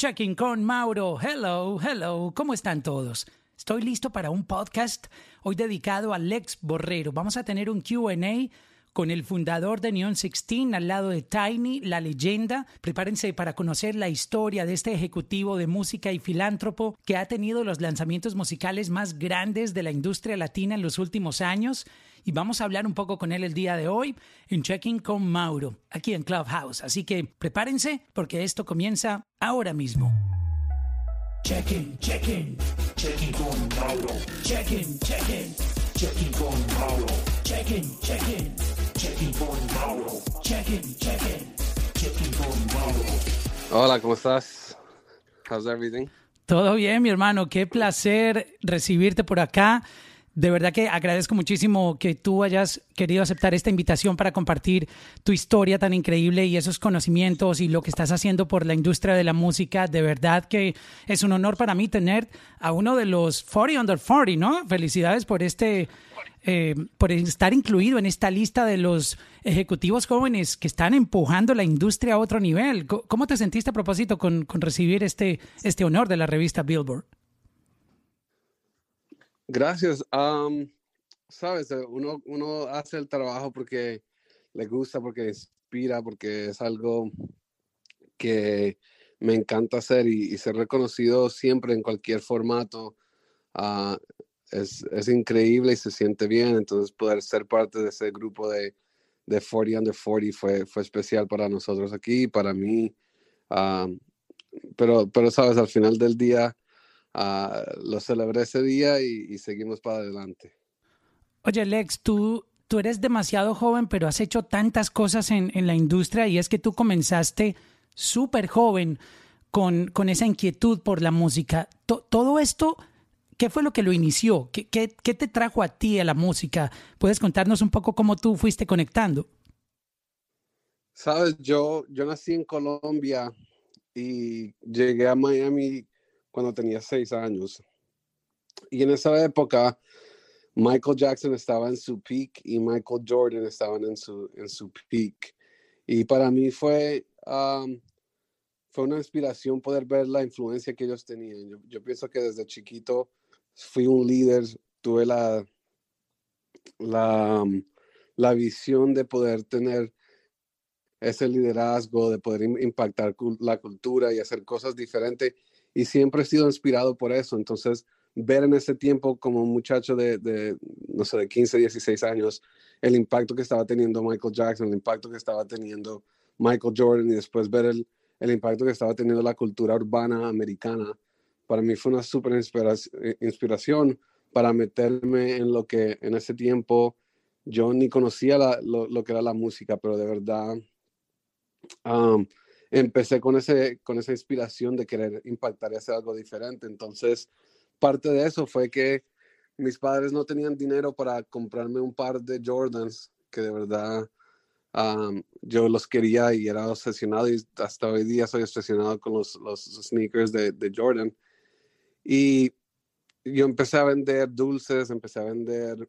Checking con Mauro. Hello, hello. ¿Cómo están todos? Estoy listo para un podcast hoy dedicado a Lex Borrero. Vamos a tener un QA con el fundador de Neon 16 al lado de Tiny, la leyenda. Prepárense para conocer la historia de este ejecutivo de música y filántropo que ha tenido los lanzamientos musicales más grandes de la industria latina en los últimos años. Y vamos a hablar un poco con él el día de hoy en Checking con Mauro, aquí en Clubhouse. Así que prepárense porque esto comienza ahora mismo. Checking, checking, checking con Mauro. Checking, checking, checking con Mauro. Checking, checking. Hola, ¿cómo estás? How's everything? Todo bien, mi hermano. Qué placer recibirte por acá. De verdad que agradezco muchísimo que tú hayas querido aceptar esta invitación para compartir tu historia tan increíble y esos conocimientos y lo que estás haciendo por la industria de la música. De verdad que es un honor para mí tener a uno de los 40 under 40, ¿no? Felicidades por este eh, por estar incluido en esta lista de los ejecutivos jóvenes que están empujando la industria a otro nivel. ¿Cómo te sentiste a propósito con, recibir este, este honor de la revista Billboard? Gracias. Sabes, eh, uno, uno hace el trabajo porque le gusta, porque inspira, porque es algo que me encanta hacer y, ser reconocido siempre en cualquier formato. Uh, es, es, increíble y se siente bien. Entonces, poder ser parte de ese grupo de, de 40 under 40 fue, fue especial para nosotros aquí, para mí. Pero, pero, sabes, al final del día uh, lo celebré ese día y, seguimos para adelante. Oye, Lex, tú, tú eres demasiado joven, pero has hecho tantas cosas en, en la industria y es que tú comenzaste súper joven con, con esa inquietud por la música. todo esto ¿Qué fue lo que lo inició? ¿Qué, ¿Qué, qué, te trajo a ti a la música? ¿Puedes contarnos un poco cómo tú fuiste conectando? Sabes, yo, yo nací en Colombia y llegué a Miami cuando tenía seis años. Y en esa época, Michael Jackson estaba en su peak y Michael Jordan estaban en su, en su peak. Y para mí fue, um, fue una inspiración poder ver la influencia que ellos tenían. Yo, yo pienso que desde chiquito fui un líder, tuve la, la, la visión de poder tener ese liderazgo, de poder impactar la cultura y hacer cosas diferentes. Y siempre he sido inspirado por eso. Entonces, ver en ese tiempo como un muchacho de, no sé, de 15, 16 años, el impacto que estaba teniendo Michael Jackson, el impacto que estaba teniendo Michael Jordan y después ver el, el impacto que estaba teniendo la cultura urbana americana para mí fue una súper eh, inspiración para meterme en lo que en ese tiempo yo ni conocía lo, que era la música, pero de verdad empecé con, ese, con esa inspiración de querer impactar y hacer algo diferente. Entonces, parte de eso fue que mis padres no tenían dinero para comprarme un par de Jordans que de verdad yo los quería y era obsesionado y hasta hoy día soy obsesionado con los, los sneakers de, de Jordan. Y yo empecé a vender dulces, empecé a vender,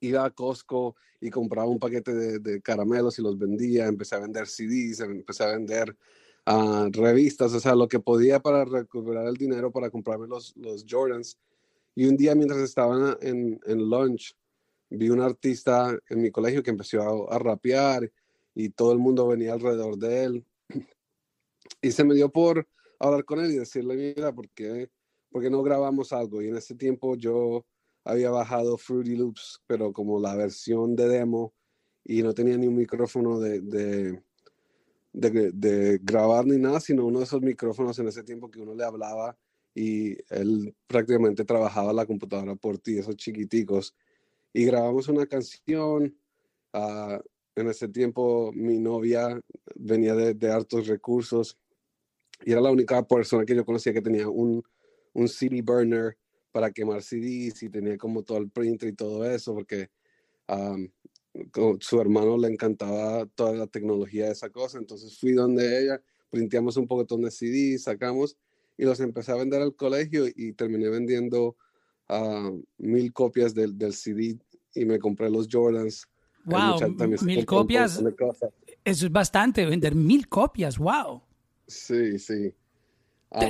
iba a Costco y compraba un paquete de, caramelos y los vendía, empecé a vender CDs, empecé a vender uh, revistas, o sea, lo que podía para recuperar el dinero para comprarme los, los Jordans. Y un día mientras estaba en, en lunch, vi un artista en mi colegio que empezó a, a rapear y todo el mundo venía alrededor de él. Y se me dio por hablar con él y decirle, mira, ¿por qué, no grabamos algo? Y en ese tiempo yo había bajado Fruity Loops, pero como la versión de demo y no tenía ni un micrófono de, de, de, grabar ni nada, sino uno de esos micrófonos en ese tiempo que uno le hablaba y él prácticamente trabajaba la computadora por ti, esos chiquiticos. Y grabamos una canción. Uh, en ese tiempo mi novia venía de, de hartos recursos y era la única persona que yo conocía que tenía un, un CD burner para quemar CDs y tenía como todo el printer y todo eso, porque um, su hermano le encantaba toda la tecnología de esa cosa. Entonces fui donde ella, printeamos un poco de CDs, sacamos y los empecé a vender al colegio y terminé vendiendo uh, mil copias del, del CD y me compré los Jordans. Wow, mil copias. Eso es bastante, vender mil copias, wow. Sí, sí.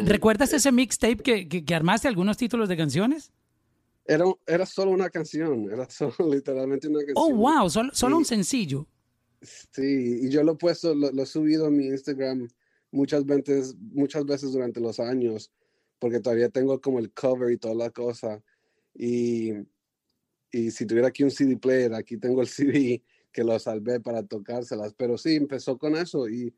¿Recuerdas ese mixtape que, que, armaste algunos títulos de canciones? Era, era solo una canción, era solo literalmente una canción. Oh, wow, solo, solo un sencillo. Sí, y yo lo he puesto, lo, he subido a mi Instagram muchas veces, muchas veces durante los años, porque todavía tengo como el cover y toda la cosa. Y, y si tuviera aquí un CD player, aquí tengo el CD que lo salvé para tocárselas, pero sí, empezó con eso y,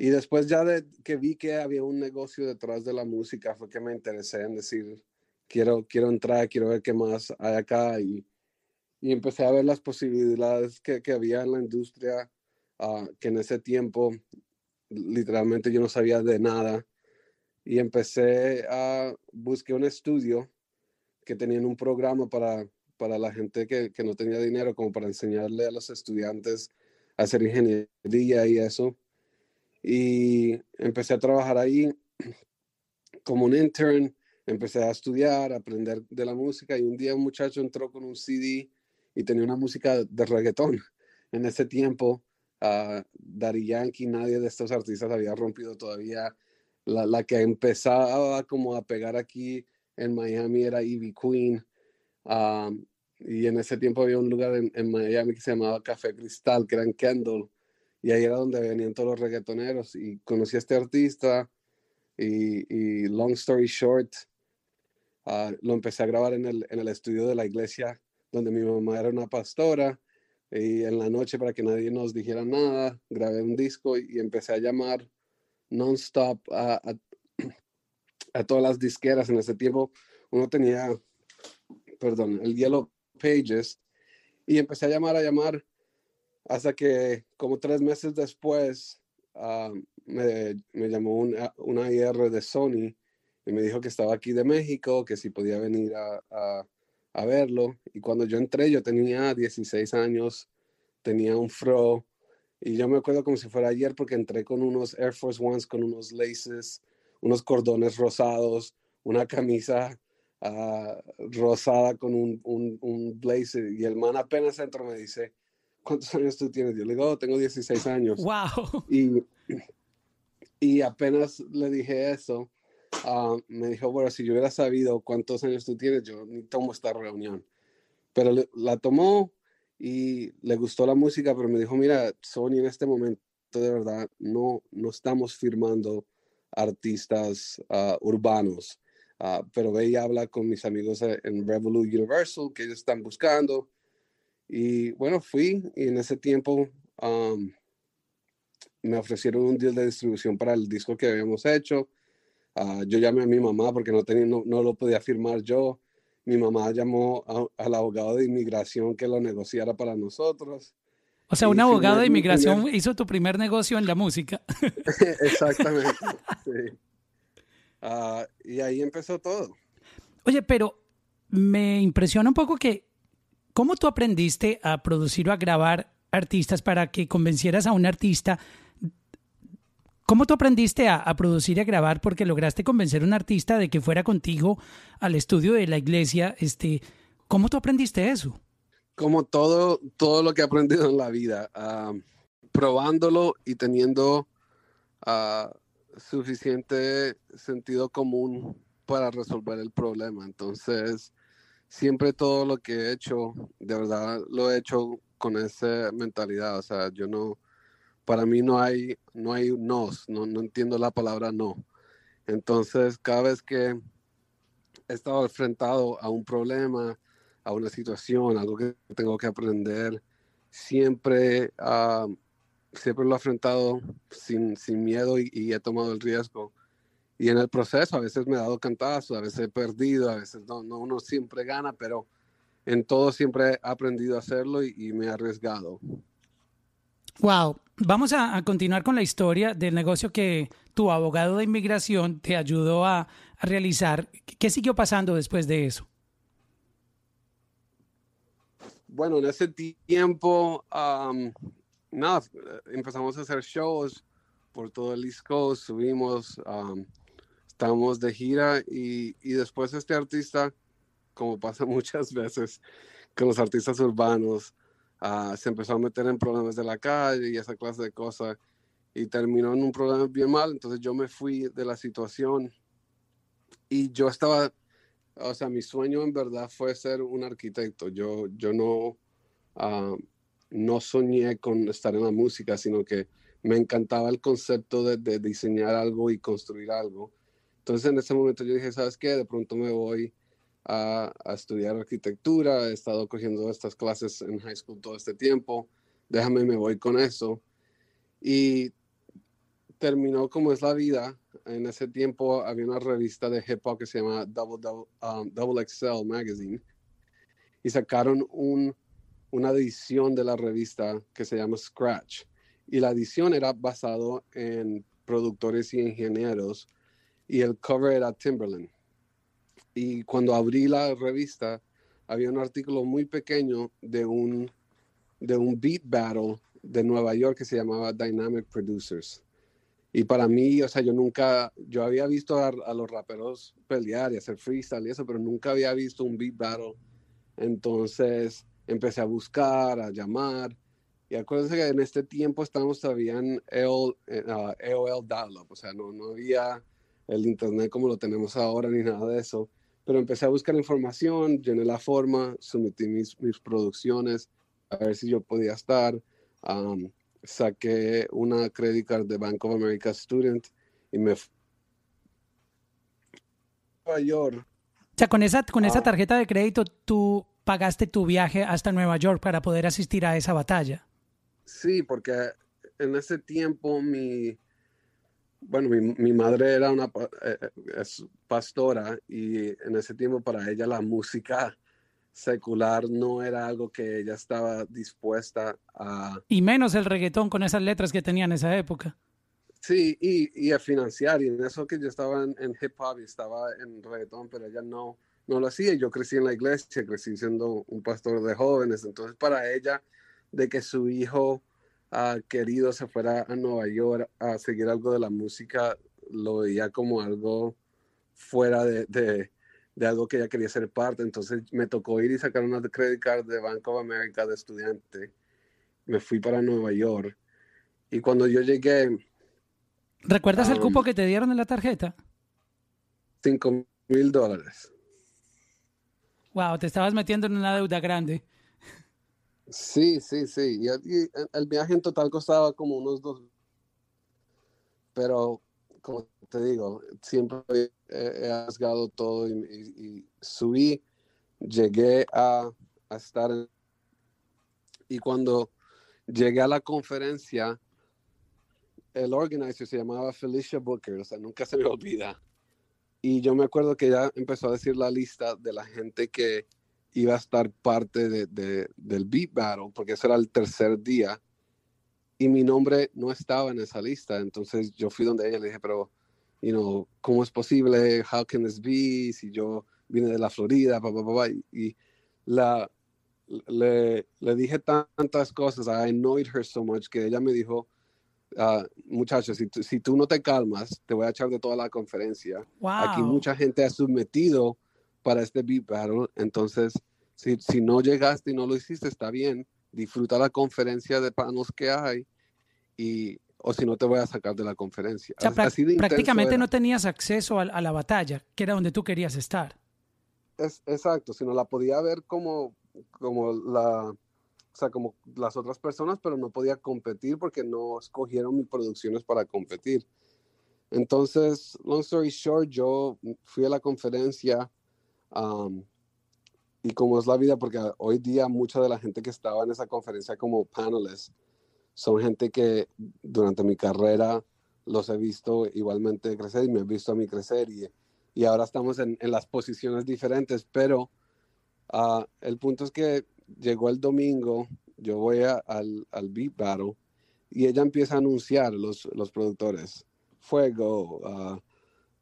y después ya de que vi que había un negocio detrás de la música, fue que me interesé en decir, quiero, quiero entrar, quiero ver qué más hay acá y, y empecé a ver las posibilidades que, que había en la industria, uh, que en ese tiempo literalmente yo no sabía de nada y empecé a buscar un estudio que tenían un programa para, para la gente que, que, no tenía dinero, como para enseñarle a los estudiantes a hacer ingeniería y eso. Y empecé a trabajar ahí como un intern, empecé a estudiar, a aprender de la música y un día un muchacho entró con un CD y tenía una música de reggaetón. En ese tiempo, uh, Daddy Yankee, nadie de estos artistas había rompido todavía. La, la, que empezaba como a pegar aquí en Miami era Ivy Queen. y en ese tiempo había un lugar en, en, Miami que se llamaba Café Cristal, que era en Kendall. Y ahí era donde venían todos los reggaetoneros. Y conocí a este artista. Y, y long story short, uh, lo empecé a grabar en el, en el estudio de la iglesia donde mi mamá era una pastora y en la noche para que nadie nos dijera nada, grabé un disco y, empecé a llamar non-stop a, a, todas las disqueras. En ese tiempo uno tenía, perdón, el Yellow Pages y empecé a llamar, a llamar hasta que como tres meses después ah, me, me, llamó una, una IR de Sony y me dijo que estaba aquí de México, que si podía venir a a verlo. Y cuando yo entré, yo tenía 16 años, tenía un fro. Y yo me acuerdo como si fuera ayer porque entré con unos Air Force Ones, con unos laces, unos cordones rosados, una camisa uh, rosada con un, un, un, blazer. Y el man apenas entró me dice, ¿cuántos años tú tienes? Yo le digo, oh, tengo 16 años. ¡Wow! Y, y apenas le dije eso, Ah, me dijo, bueno, si yo hubiera sabido cuántos años tú tienes, yo ni tomo esta reunión. Pero la tomó y le gustó la música, pero me dijo, mira, Sony en este momento de verdad no, no estamos firmando artistas uh, urbanos. Uh, pero ve y habla con mis amigos en Revolut Universal que ellos están buscando. Y bueno, fui y en ese tiempo um, me ofrecieron un deal de distribución para el disco que habíamos hecho. Ah, yo llamé a mi mamá porque no, tenía, no, lo podía firmar yo. Mi mamá llamó al abogado de inmigración que lo negociara para nosotros. O sea, un abogado de inmigración hizo tu primer negocio en la música. Exactamente. Ah, y ahí empezó todo. Oye, pero me impresiona un poco que, ¿cómo tú aprendiste a producir o a grabar artistas para que convencieras a un artista ¿Cómo tú aprendiste a, producir y a grabar? Porque lograste convencer a un artista de que fuera contigo al estudio de la iglesia. Este, ¿Cómo tú aprendiste eso? Como todo, todo lo que he aprendido en la vida, ah, probándolo y teniendo uh, suficiente sentido común para resolver el problema. Entonces, siempre todo lo que he hecho, de verdad lo he hecho con esa mentalidad. O sea, yo no, para mí no hay, no hay nos, no, no entiendo la palabra no. Entonces, cada vez que he estado enfrentado a un problema, a una situación, algo que tengo que aprender, siempre, ah, siempre lo he enfrentado sin, sin miedo y, y, he tomado el riesgo. Y en el proceso a veces me he dado cantazos, a veces he perdido, a veces no, no uno siempre gana, pero en todo siempre he aprendido a hacerlo y, y me he arriesgado. Wow, vamos a, continuar con la historia del negocio que tu abogado de inmigración te ayudó a, realizar. ¿Qué siguió pasando después de eso? Bueno, en ese tiempo, nada, empezamos a hacer shows por todo el East Coast, subimos, estábamos de gira y, y después este artista, como pasa muchas veces con los artistas urbanos, Ah, se empezó a meter en problemas de la calle y esa clase de cosas. y terminó en un problema bien mal, entonces yo me fui de la situación y yo estaba, o sea, mi sueño en verdad fue ser un arquitecto, yo, yo no, ah, no soñé con estar en la música, sino que me encantaba el concepto de, de, diseñar algo y construir algo. Entonces en ese momento yo dije, ¿sabes qué? De pronto me voy a, a, estudiar arquitectura, he estado cogiendo estas clases en high school todo este tiempo, déjame, me voy con eso. Y terminó como es la vida. En ese tiempo había una revista de hip hop que se llama Double, um, Double XL Magazine y sacaron un, una edición de la revista que se llama Scratch. Y la edición era basado en productores y ingenieros y el cover era Timberland. Y cuando abrí la revista, había un artículo muy pequeño de un, de un beat battle de Nueva York que se llamaba Dynamic Producers. Y para mí, o sea, yo nunca, yo había visto a, a, los raperos pelear y hacer freestyle y eso, pero nunca había visto un beat battle. Entonces empecé a buscar, a llamar. Y acuérdense que en este tiempo estábamos todavía en AOL, uh, AOL dial-up, o sea, no, no había el internet como lo tenemos ahora ni nada de eso. Pero empecé a buscar información, llené la forma, sometí mis, mis producciones a ver si yo podía estar. Um, saqué una credit card de Bank of America Student y me fui a Nueva York. O sea, con esa, con esa tarjeta de crédito tú pagaste tu viaje hasta Nueva York para poder asistir a esa batalla. Sí, porque en ese tiempo mi, bueno, mi, mi madre era una eh, es pastora y en ese tiempo para ella la música secular no era algo que ella estaba dispuesta a... Y menos el reggaetón con esas letras que tenía en esa época. Sí, y, y a financiar, y en eso que yo estaba en, en, hip hop y estaba en reggaetón, pero ella no, no lo hacía. Yo crecí en la iglesia, crecí siendo un pastor de jóvenes, entonces para ella, de que su hijo uh, querido se fuera a Nueva York a seguir algo de la música, lo veía como algo fuera de, de de algo que ella quería ser parte. Entonces me tocó ir y sacar una credit card de Bank of America de estudiante. Me fui para Nueva York. Y cuando yo llegué... ¿Recuerdas um, el cupo que te dieron en la tarjeta? Cinco mil dólares. Wow, te estabas metiendo en una deuda grande. Sí, sí, sí. Y, el viaje en total costaba como unos dos. Pero como te digo, siempre he, he todo y, y, subí, llegué a, a estar y cuando llegué a la conferencia, el organizer se llamaba Felicia Booker, o sea, nunca se me olvida. Y yo me acuerdo que ella empezó a decir la lista de la gente que iba a estar parte de, de, del Beat Battle, porque ese era el tercer día y mi nombre no estaba en esa lista. Entonces yo fui donde ella le dije, pero, you know, ¿cómo es posible? How can this be? Si yo vine de la Florida, pa, y la, le, le, dije tantas cosas, I annoyed her so much, que ella me dijo, uh, muchachos, si, si, tú no te calmas, te voy a echar de toda la conferencia. Wow. Aquí mucha gente ha sometido para este beat battle, entonces, si, si no llegaste y no lo hiciste, está bien, disfruta la conferencia de panos que hay y o si no te voy a sacar de la conferencia. O sea, Así de prácticamente no tenías acceso a, a, la batalla, que era donde tú querías estar. Es, exacto, sino la podía ver como, como la, o sea, como las otras personas, pero no podía competir porque no escogieron mis producciones para competir. Entonces, long story short, yo fui a la conferencia um, y como es la vida, porque hoy día mucha de la gente que estaba en esa conferencia como paneles son gente que durante mi carrera los he visto igualmente crecer y me he visto a mí crecer y, y ahora estamos en, en, las posiciones diferentes, pero uh, el punto es que llegó el domingo, yo voy a, al, al Beat Battle y ella empieza a anunciar los, los productores, Fuego, uh,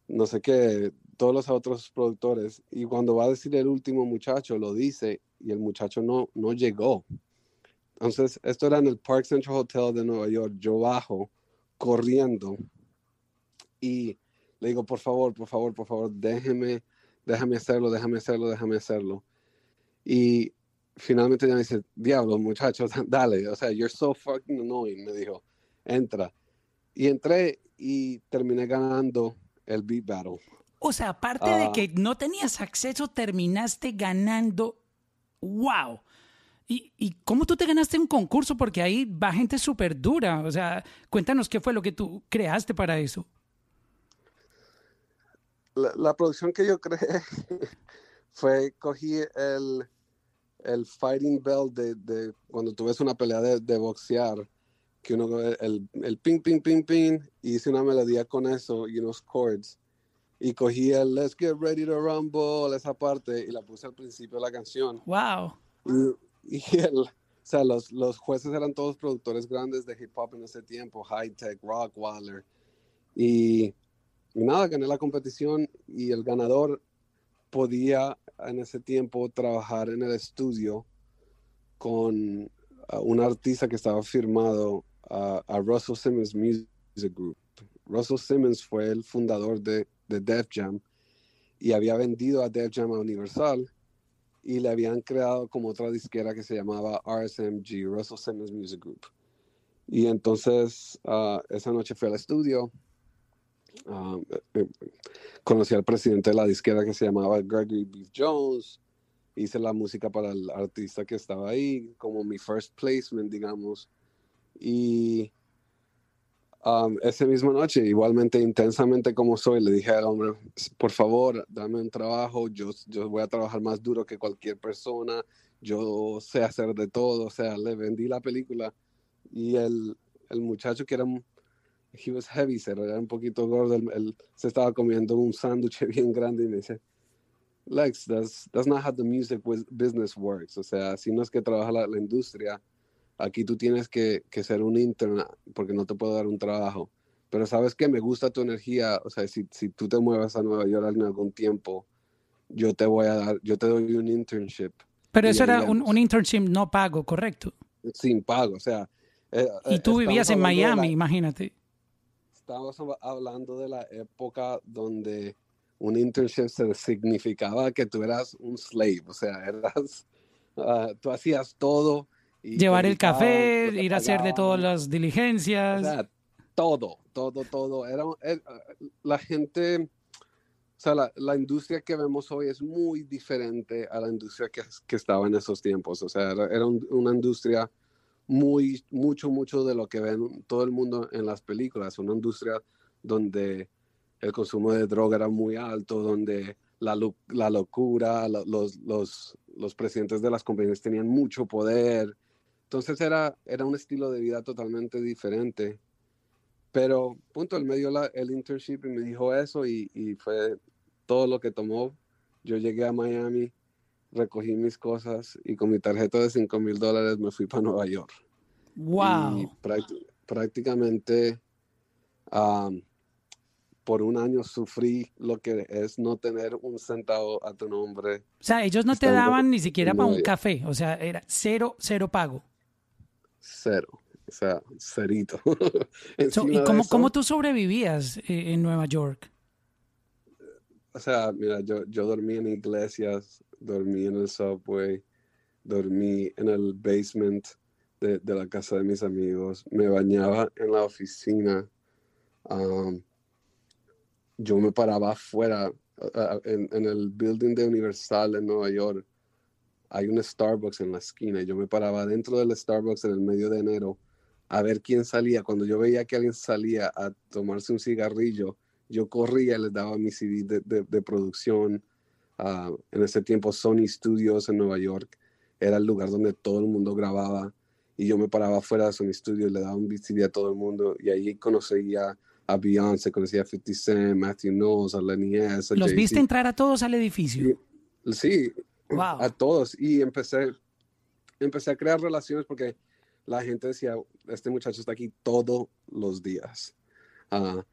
no sé qué, todos los otros productores, y cuando va a decir el último muchacho, lo dice y el muchacho no, no llegó. Entonces, esto era en el Park Central Hotel de Nueva York. Yo bajo corriendo y le digo, por favor, por favor, por favor, déjeme, déjame hacerlo, déjame hacerlo, déjame hacerlo. Y finalmente ella me dice, diablo, muchachos, dale, o sea, you're so fucking annoying, me dijo, entra. y entré y terminé ganando el Beat Battle. O sea, aparte de Ah. que no tenías acceso, terminaste ganando. ¡Wow! ¿Y, ¿Y cómo tú te ganaste un concurso? Porque ahí va gente súper dura. O sea, cuéntanos qué fue lo que tú creaste para eso. La, la producción que yo creé fue, cogí el, el fighting bell de, de cuando tú ves una pelea de, de boxear, que uno el, el ping, ping, ping, ping, y hice una melodía con eso y unos chords. Y cogí el Let's Get Ready to Rumble, esa parte, y la puse al principio de la canción. ¡Wow! Y, y el, o sea, los, los jueces eran todos productores grandes de hip hop en ese tiempo, High Tech, Rock, Waller. Y, y nada, gané la competición y el ganador podía en ese tiempo trabajar en el estudio con uh, un artista que estaba firmado uh, a Russell Simmons Music Group. Russell Simmons fue el fundador de, de Def Jam y había vendido a Def Jam a Universal y le habían creado como otra disquera que se llamaba RSMG, Russell Simmons Music Group. Y entonces uh, esa noche fui al estudio, uh, eh, conocí al presidente de la disquera que se llamaba Gregory Beef Jones, hice la música para el artista que estaba ahí, como mi first placement, digamos. Y um, esa misma noche, igualmente intensamente como soy, le dije al hombre, por favor, dame un trabajo, yo, yo voy a trabajar más duro que cualquier persona, yo sé hacer de todo, o sea, le vendí la película y el, el muchacho que era, he was heavy, era un poquito gordo, él, él se estaba comiendo un sándwich bien grande y me dice, Lex, that's, that's not how the music business works, o sea, así no es que trabaja la, la industria, aquí tú tienes que, que ser un intern porque no te puedo dar un trabajo. Pero sabes que me gusta tu energía, o sea, si, si tú te mueves a Nueva York en algún tiempo, yo te voy a dar, yo te doy un internship Pero eso era un, un internship no pago, ¿correcto? sin pago, o sea. eh, Y eh, tú vivías en de la- Miami, imagínate. estamos hab- hablando de la época donde un internship se significaba que tú eras un slave, o sea, eras, ah, tú hacías todo. Llevar el café, ir a hacer de todas las diligencias. O sea, todo, todo, todo. Era, era- la gente, o sea, la, la industria que vemos hoy es muy diferente a la industria que, que estaba en esos tiempos. O sea, era, era un- una industria muy, mucho, mucho de lo que ven todo el mundo en las películas. Una industria donde el consumo de droga era muy alto, donde la, la locura, lo- los, los, los presidentes de las compañías tenían mucho poder. Entonces era, era un estilo de vida totalmente diferente. Pero, punto, él me dio la- el internship y me dijo eso y, y fue todo lo que tomó. Yo llegué a Miami, recogí mis cosas y con mi tarjeta de 5 mil dólares me fui para Nueva York. Y ¡Wow! prácti- prácticamente am, por un año sufrí lo que es no tener un centavo a tu nombre. O sea, ellos no te daban ni siquiera para un café. O sea, era cero, cero pago. Cero. O sea, cerito. So, ¿Y cómo, eso- cómo tú sobrevivías eh, en Nueva York? O sea, mira, yo, yo dormí en iglesias, dormí en el subway, dormí en el basement de, de la casa de mis amigos, me bañaba en la oficina, um, yo me paraba afuera, en, en el building de Universal en Nueva York, hay un Starbucks en la esquina, y yo me paraba dentro del Starbucks en el medio de enero a ver quién salía. Cuando yo veía que alguien salía a tomarse un cigarrillo, yo corría y les daba mi CD de, de- de producción. Ah, en ese tiempo Sony Studios en Nueva York era el lugar donde todo el mundo grababa y yo me paraba afuera de Sony Studios, le daba un CD a todo el mundo y ahí conocía a Beyoncé, conocía a 50 Cent, Matthew Knowles, a Lenny S, a ¿Los viste entrar a todos al edificio? Sí, A todos. Y empecé, empecé a crear relaciones porque la gente decía, este muchacho está aquí todos los días. Ah,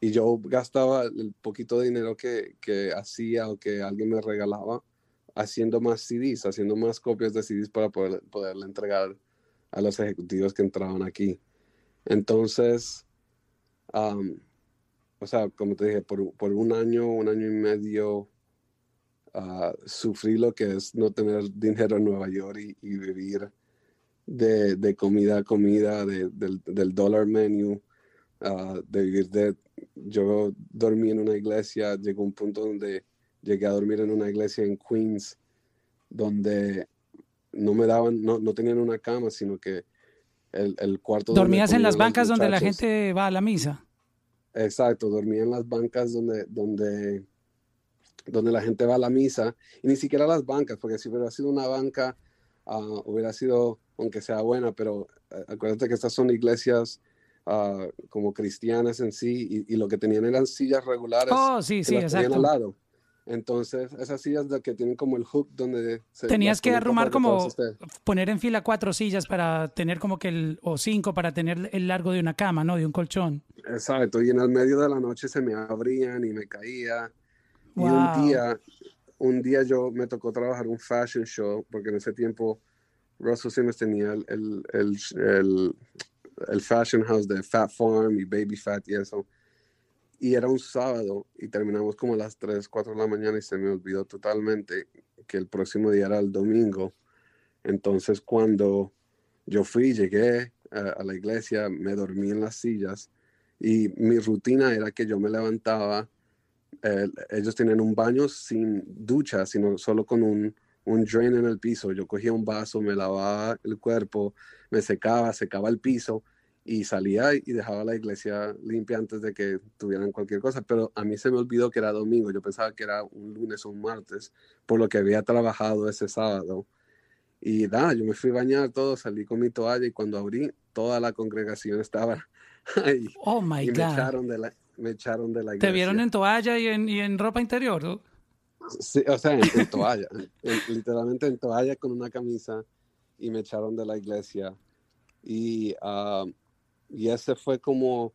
y yo gastaba el poquito de dinero que, que hacía o que alguien me regalaba haciendo más CDs, haciendo más copias de CDs para poder, poderle entregar a los ejecutivos que entraban aquí. Entonces, o sea, como te dije, por, por un año, un año y medio, ah, sufrí lo que es no tener dinero en Nueva York y, y vivir de, de comida a comida, de- del, del dollar menu, de vivir de... Yo dormí en una iglesia, llegó un punto donde llegué a dormir en una iglesia en Queens, donde no me daban, no, no tenían una cama, sino que el, el cuarto... ¿Dormías en las bancas donde la gente va a la misa? Exacto, dormía en las bancas donde, donde, donde la gente va a la misa, y ni siquiera las bancas, porque si hubiera sido una banca, uh, hubiera sido, aunque sea buena, pero uh, acuérdate que estas son iglesias uh, como cristianas en sí, y, y, lo que tenían eran sillas regulares. Oh, sí, sí, exacto. Al lado. Entonces, esas sillas de que tienen como el hook donde... Se Tenías que arrumar como, poner en fila cuatro sillas para tener como que el, o cinco para tener el largo de una cama, ¿no? De un colchón. Exacto, y en el medio de la noche se me abrían y me caía. Wow. Y un día, un día yo me tocó trabajar un fashion show, porque en ese tiempo Russell Simmons tenía el, el, el, el, el fashion house de Fat Farm y Baby Fat y eso y era un sábado y terminamos como a las 3, 4 de la mañana y se me olvidó totalmente que el próximo día era el domingo. Entonces cuando yo fui, llegué a, a la iglesia, me dormí en las sillas y mi rutina era que yo me levantaba, eh, ellos tenían un baño sin ducha, sino solo con un, un drain en el piso. Yo cogía un vaso, me lavaba el cuerpo, me secaba, secaba el piso y salía y dejaba la iglesia limpia antes de que tuvieran cualquier cosa, pero a mí se me olvidó que era domingo, yo pensaba que era un lunes o un martes, por lo que había trabajado ese sábado. Y nada, yo me fui a bañar todo, salí con mi toalla y cuando abrí, toda la congregación estaba ahí. Oh my y God. Me echaron, de la, me echaron de la iglesia. ¿Te vieron en toalla y en, y en ropa interior? ¿no? Sí, o sea, en, en toalla, en, literalmente en toalla con una camisa y me echaron de la iglesia. Y uh, y ese fue como,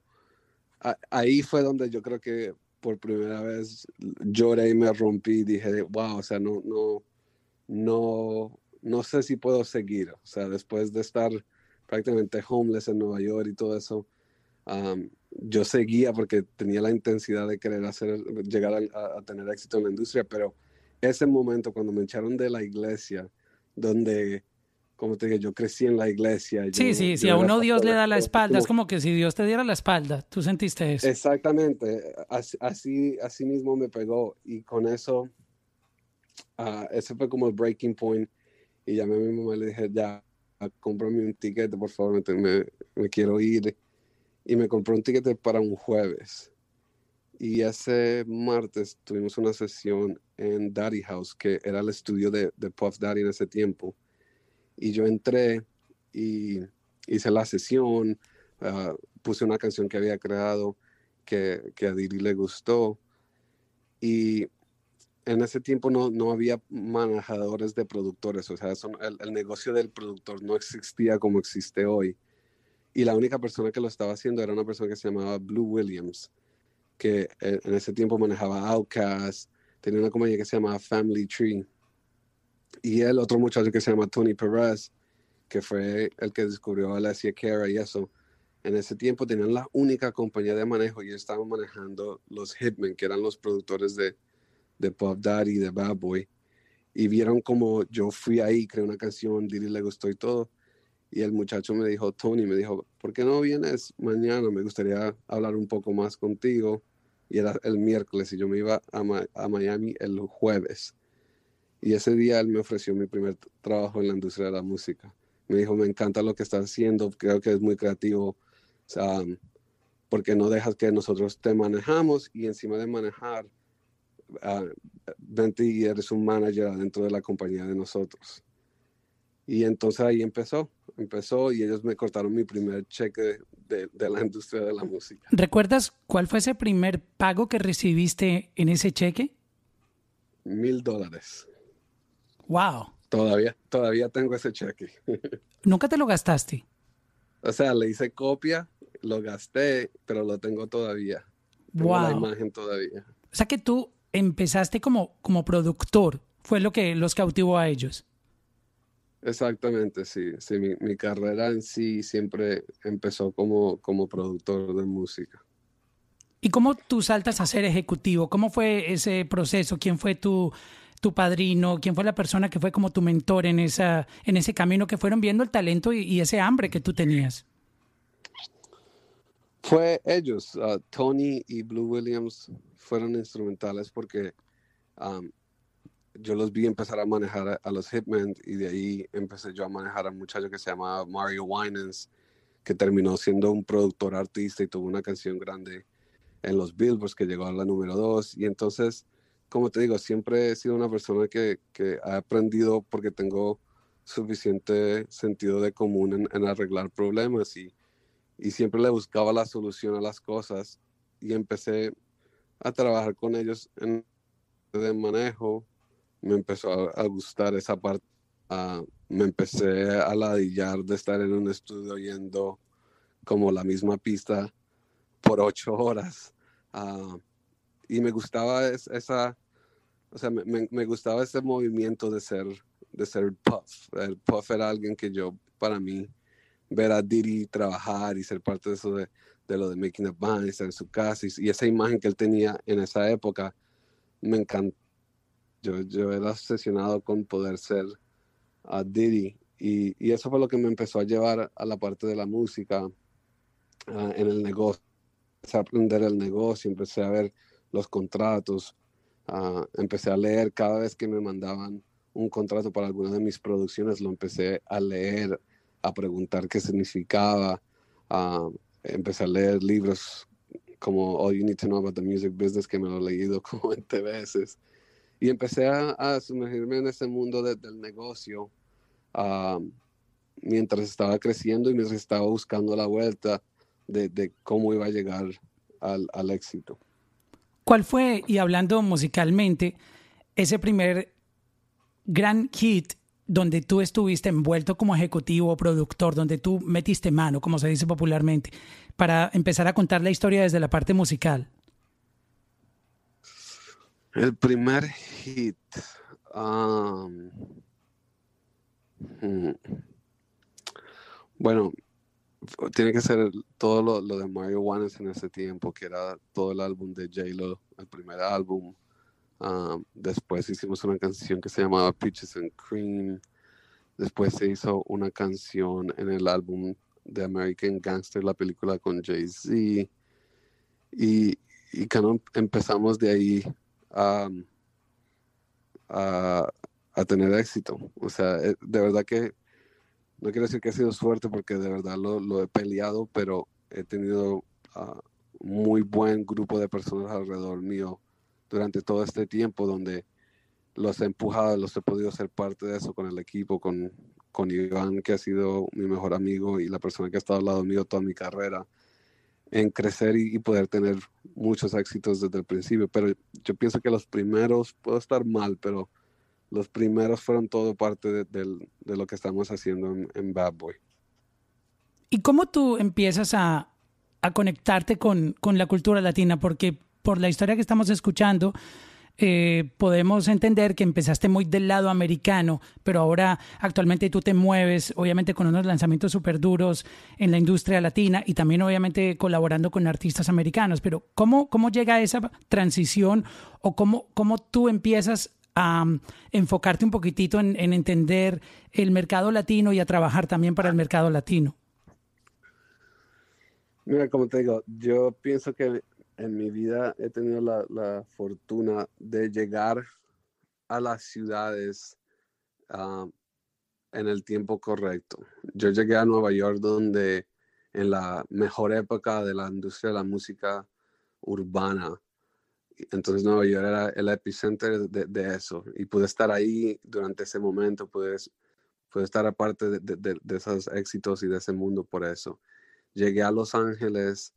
a, ahí fue donde yo creo que por primera vez lloré y me rompí y dije, wow, o sea, no, no, no, no sé si puedo seguir. O sea, después de estar prácticamente homeless en Nueva York y todo eso, um, yo seguía porque tenía la intensidad de querer hacer, llegar a, a, tener éxito en la industria, pero ese momento cuando me echaron de la iglesia, donde como te dije, yo crecí en la iglesia. Sí, yo, sí, si a uno Dios le da la espalda, como, es como que si Dios te diera la espalda, tú sentiste eso. Exactamente, así, así mismo me pegó y con eso, uh, ese fue como el breaking point y llamé a mi mamá y le dije, ya, cómprame un ticket, por favor, me, me quiero ir. Y me compró un ticket para un jueves. Y ese martes tuvimos una sesión en Daddy House, que era el estudio de, de Puff Daddy en ese tiempo y yo entré y hice la sesión, uh, puse una canción que había creado que, que, a Diri le gustó y en ese tiempo no, no había manejadores de productores, o sea, son, el, el, negocio del productor no existía como existe hoy. Y la única persona que lo estaba haciendo era una persona que se llamaba Blue Williams, que eh, en ese tiempo manejaba Outcast, tenía una compañía que se llamaba Family Tree y el otro muchacho que se llama Tony Perez, que fue el que descubrió a Alessia Cara y eso, en ese tiempo tenían la única compañía de manejo y estaban manejando los Hitmen, que eran los productores de, de Pop Daddy, de Bad Boy. Y vieron como yo fui ahí, creé una canción, Didi le gustó y todo. Y el muchacho me dijo, Tony, me dijo, ¿por qué no vienes mañana? Me gustaría hablar un poco más contigo. Y era el miércoles y yo me iba a, a Miami el jueves. Y ese día él me ofreció mi primer trabajo en la industria de la música. Me dijo, me encanta lo que estás haciendo, creo que es muy creativo, porque no dejas que nosotros te manejamos y encima de manejar, uh, vente y eres un manager dentro de la compañía de nosotros. Y entonces ahí empezó, empezó y ellos me cortaron mi primer cheque de, de, la industria de la música. ¿Recuerdas cuál fue ese primer pago que recibiste en ese cheque? Mil dólares. Wow. Todavía, todavía tengo ese cheque. ¿Nunca te lo gastaste? O sea, le hice copia, lo gasté, pero lo tengo todavía. Tengo wow. la imagen todavía. O sea que tú empezaste como, como productor, fue lo que los cautivó a ellos. Exactamente, sí. sí mi, mi, carrera en sí siempre empezó como, como productor de música. ¿Y cómo tú saltas a ser ejecutivo? ¿Cómo fue ese proceso? ¿Quién fue tu, tu padrino? ¿Quién fue la persona que fue como tu mentor en, esa, en ese camino que fueron viendo el talento y, y ese hambre que tú tenías? Fue ellos, uh, Tony y Blue Williams fueron instrumentales porque um, yo los vi empezar a manejar a, los Hitmen y de ahí empecé yo a manejar a un muchacho que se llamaba Mario Winans, que terminó siendo un productor artista y tuvo una canción grande en los Billboards que llegó a la número dos. Y entonces, como te digo, siempre he sido una persona que, que ha aprendido porque tengo suficiente sentido de común en, arreglar problemas y, y, siempre le buscaba la solución a las cosas y empecé a trabajar con ellos en de manejo me empezó a, gustar esa parte me empecé a ladillar de estar en un estudio oyendo como la misma pista por ocho horas y me gustaba esa o sea me, me, gustaba ese movimiento de ser de ser Puff. El Puff era alguien que yo, para mí, ver a Diddy trabajar y ser parte de eso de, de lo de Making a Band, estar en su casa y, esa imagen que él tenía en esa época, me encantó. Yo, yo era obsesionado con poder ser a Diddy y, y, eso fue lo que me empezó a llevar a la parte de la música en el negocio. Empecé a aprender el negocio, empecé a ver los contratos, empecé a leer cada vez que me mandaban un contrato para alguna de mis producciones, lo empecé a leer, a preguntar qué significaba, empecé a leer libros como All You Need to Know About the Music Business, que me lo he leído como 20 veces. Y empecé a, sumergirme en ese mundo del negocio mientras estaba creciendo y mientras estaba buscando la vuelta de, cómo iba a llegar al, al éxito. ¿Cuál fue, y hablando musicalmente, ese primer gran hit donde tú estuviste envuelto como ejecutivo o productor, donde tú metiste mano, como se dice popularmente, para empezar a contar la historia desde la parte musical? El primer hit. Hmm. bueno, tiene que ser todo lo, de Mario Wallace en ese tiempo, que era todo el álbum de J-Lo, el primer álbum. Ah, después hicimos una canción que se llamaba Peaches and Cream. Después se hizo una canción en el álbum de American Gangster, la película con Jay-Z. Y, y empezamos de ahí a, a, tener éxito. O sea, eh, de verdad que no quiero decir que ha sido suerte porque de verdad lo, lo he peleado, pero he tenido uh, muy buen grupo de personas alrededor mío durante todo este tiempo donde los he empujado, los he podido ser parte de eso con el equipo, con, con Iván, que ha sido mi mejor amigo y la persona que ha estado al lado mío toda mi carrera, en crecer y, poder tener muchos éxitos desde el principio. Pero yo pienso que los primeros, puedo estar mal, pero los primeros fueron todo parte de, lo que estamos haciendo en, en, Bad Boy. ¿Y cómo tú empiezas a, a conectarte con, con la cultura latina? Porque por la historia que estamos escuchando, eh, podemos entender que empezaste muy del lado americano, pero ahora actualmente tú te mueves, obviamente con unos lanzamientos súper duros en la industria latina y también obviamente colaborando con artistas americanos. Pero ¿cómo, cómo llega esa transición o cómo, cómo tú empiezas a um, enfocarte un poquitito en, en entender el mercado latino y a trabajar también para el mercado latino? Mira, como te digo, yo pienso que en mi vida he tenido la, fortuna de llegar a las ciudades ah, en el tiempo correcto. Yo llegué a Nueva York donde en la mejor época de la industria de la música urbana. Entonces Nueva York era el epicentro de, eso y pude estar ahí durante ese momento, pude, pude estar aparte de, de, esos éxitos y de ese mundo por eso. Llegué a Los Ángeles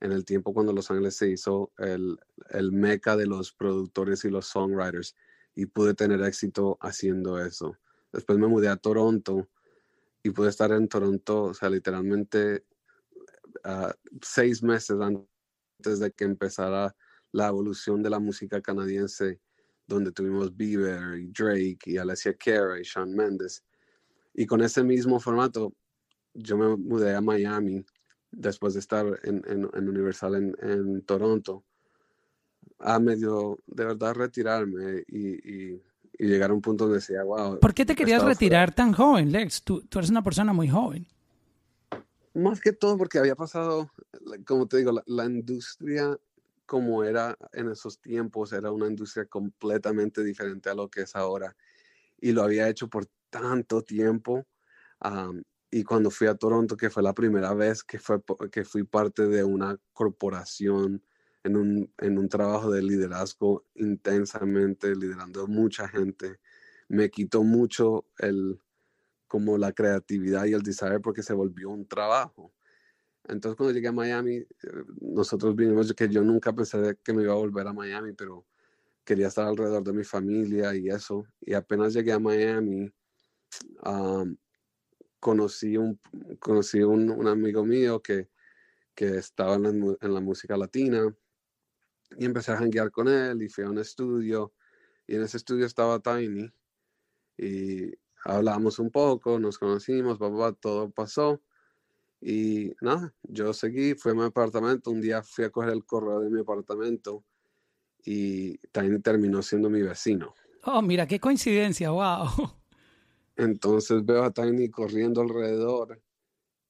en el tiempo cuando Los Ángeles se hizo el, el meca de los productores y los songwriters y pude tener éxito haciendo eso. Después me mudé a Toronto y pude estar en Toronto, o sea, literalmente uh, seis meses antes de que empezara la evolución de la música canadiense, donde tuvimos Bieber y Drake y Alessia Cara y Shawn Mendes. Y con ese mismo formato, yo me mudé a Miami después de estar en, en, Universal en, en, Toronto, a medio de verdad retirarme y, y, llegar a un punto donde decía, wow. ¿Por qué te querías retirar tan joven, Lex? Tú, tú eres una persona muy joven. Más que todo porque había pasado, como te digo, la, industria como era en esos tiempos, era una industria completamente diferente a lo que es ahora. Y lo había hecho por tanto tiempo. Y cuando fui a Toronto, que fue la primera vez que, fue, que fui parte de una corporación en un, en un trabajo de liderazgo intensamente, liderando mucha gente, me quitó mucho el, como la creatividad y el desire porque se volvió un trabajo. Entonces cuando llegué a Miami, eh, nosotros vinimos que yo nunca pensé que me iba a volver a Miami, pero quería estar alrededor de mi familia y eso. Y apenas llegué a Miami, conocí, un, conocí un, un, amigo mío que, que estaba en la, en la, música latina y empecé a janguear con él y fui a un estudio y en ese estudio estaba Tiny y hablamos un poco, nos conocimos, papá, todo pasó. Y nada, yo seguí, fui a mi apartamento, un día fui a coger el correo de mi apartamento y Tiny terminó siendo mi vecino. Oh, mira, qué coincidencia, wow. Entonces veo a Tiny corriendo alrededor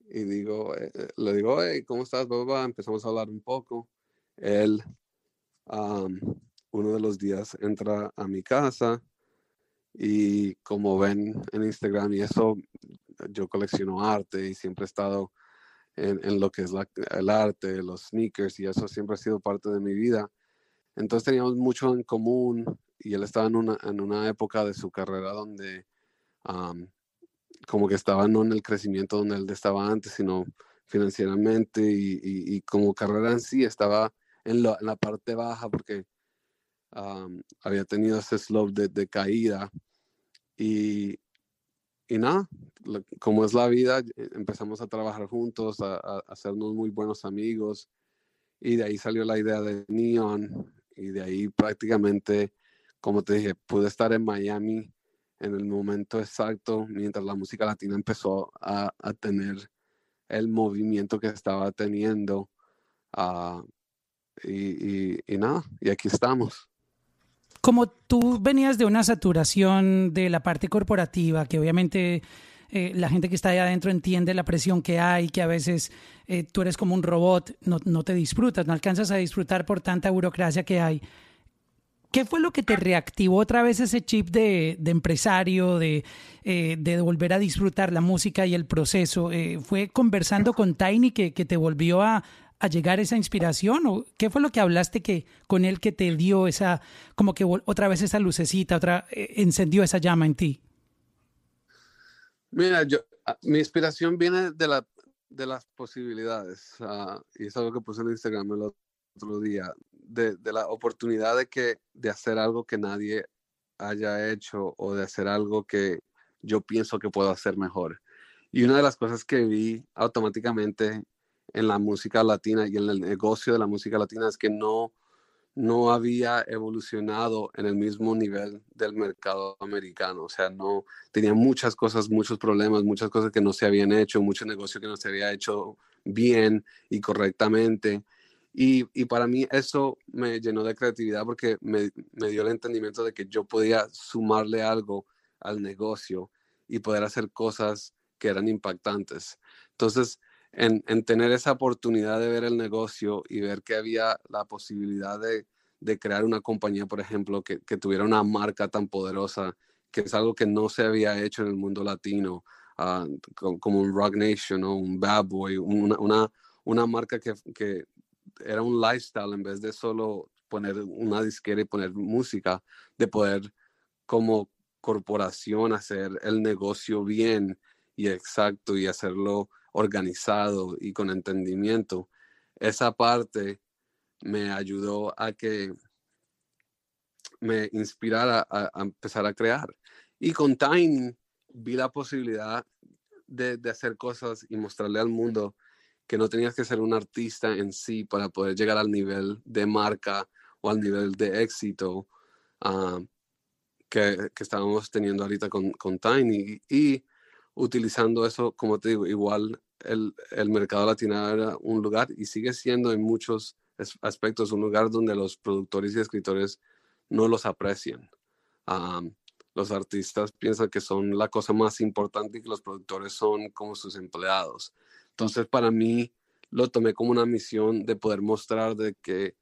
y digo, eh, eh, le digo, hey, ¿cómo estás, papá? Empezamos a hablar un poco. Él, uno de los días, entra a mi casa y como ven en Instagram y eso, yo colecciono arte y siempre he estado en, lo que es el arte, los sneakers y eso siempre ha sido parte de mi vida. Entonces teníamos mucho en común y él estaba en una, en una época de su carrera donde como que estaba no en el crecimiento donde él estaba antes, sino financieramente y, y, como carrera en sí estaba en, en la parte baja porque había tenido ese slope de, de caída y, y, nada, como es la vida, eh, empezamos a trabajar juntos, a, a, hacernos muy buenos amigos y de ahí salió la idea de Neon y de ahí prácticamente, como te dije, pude estar en Miami en el momento exacto mientras la música latina empezó a, a tener el movimiento que estaba teniendo. Uh, y, y, nada, y aquí estamos. Como tú venías de una saturación de la parte corporativa, que obviamente eh, la gente que está ahí adentro entiende la presión que hay, que a veces eh, tú eres como un robot, no, no te disfrutas, no alcanzas a disfrutar por tanta burocracia que hay. ¿Qué fue lo que te reactivó otra vez ese chip de, empresario, de, eh, de, volver a disfrutar la música y el proceso? Eh, ¿Fue conversando con Tiny que, te volvió a, llegar esa inspiración? ¿O qué fue lo que hablaste que, con él que te dio esa, como que otra vez esa lucecita, otra, eh, encendió esa llama en ti? Mira, yo, ah, mi inspiración viene de, la, de las posibilidades. Uh, y es algo que puse en Instagram el otro día de, la oportunidad de, que, de hacer algo que nadie haya hecho o de hacer algo que yo pienso que puedo hacer mejor. Y una de las cosas que vi automáticamente en la música latina y en el negocio de la música latina es que no, no había evolucionado en el mismo nivel del mercado americano. O sea, no tenía muchas cosas, muchos problemas, muchas cosas que no se habían hecho, mucho negocio que no se había hecho bien y correctamente. Y, y, para mí eso me llenó de creatividad porque me, me, dio el entendimiento de que yo podía sumarle algo al negocio y poder hacer cosas que eran impactantes. Entonces, en, en tener esa oportunidad de ver el negocio y ver que había la posibilidad de, de crear una compañía, por ejemplo, que, que, tuviera una marca tan poderosa, que es algo que no se había hecho en el mundo latino, uh, como, un Rock Nation o un Bad Boy, una, una, una marca que, que era un lifestyle en vez de solo poner una disquera y poner música, de poder como corporación hacer el negocio bien y exacto y hacerlo organizado y con entendimiento. Esa parte me ayudó a que me inspirara a, empezar a crear. Y con Tiny vi la posibilidad de, de hacer cosas y mostrarle al mundo que no tenías que ser un artista en sí para poder llegar al nivel de marca o al nivel de éxito ah, que, que, estábamos teniendo ahorita con, con Tiny. Y, utilizando eso, como te digo, igual el, el, mercado latino era un lugar y sigue siendo en muchos aspectos un lugar donde los productores y escritores no los aprecian. Ah, los artistas piensan que son la cosa más importante y que los productores son como sus empleados. Entonces, para mí, lo tomé como una misión de poder mostrar de que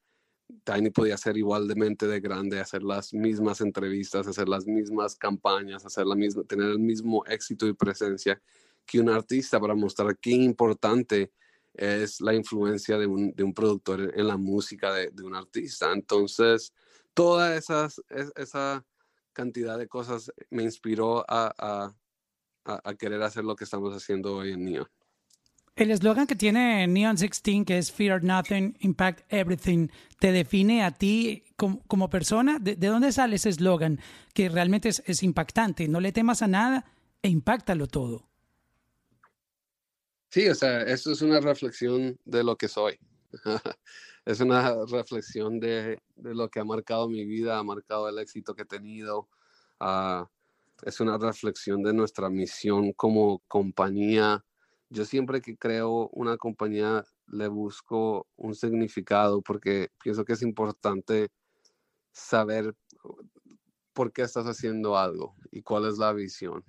Tiny podía ser igualmente de grande, hacer las mismas entrevistas, hacer las mismas campañas, hacer la misma, tener el mismo éxito y presencia que un artista para mostrar qué importante es la influencia de un, de un productor en la música de, de, un artista. Entonces, toda esas, esa cantidad de cosas me inspiró a, a, a, querer hacer lo que estamos haciendo hoy en Neon. El eslogan que tiene Neon 16, que es Fear Nothing, Impact Everything, ¿te define a ti como, persona? ¿De, ¿De, dónde sale ese eslogan que realmente es, impactante? No le temas a nada e impactalo todo. Sí, o sea, eso es una reflexión de lo que soy. es una reflexión de, lo que ha marcado mi vida, ha marcado el éxito que he tenido. Uh, es una reflexión de nuestra misión como compañía yo siempre que creo una compañía le busco un significado porque pienso que es importante saber por qué estás haciendo algo y cuál es la visión.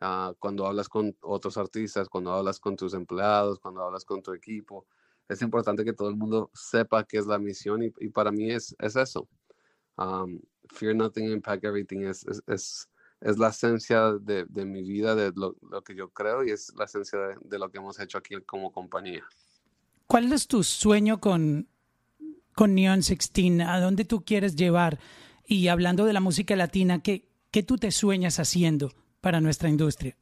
Uh, cuando hablas con otros artistas, cuando hablas con tus empleados, cuando hablas con tu equipo, es importante que todo el mundo sepa qué es la misión y, para mí es, es eso. Fear nothing, impact everything es la esencia de, de mi vida, de lo, lo, que yo creo y es la esencia de, de, lo que hemos hecho aquí como compañía. ¿Cuál es tu sueño con, con Neon 16? ¿A dónde tú quieres llevar? Y hablando de la música latina, ¿qué, qué tú te sueñas haciendo para nuestra industria?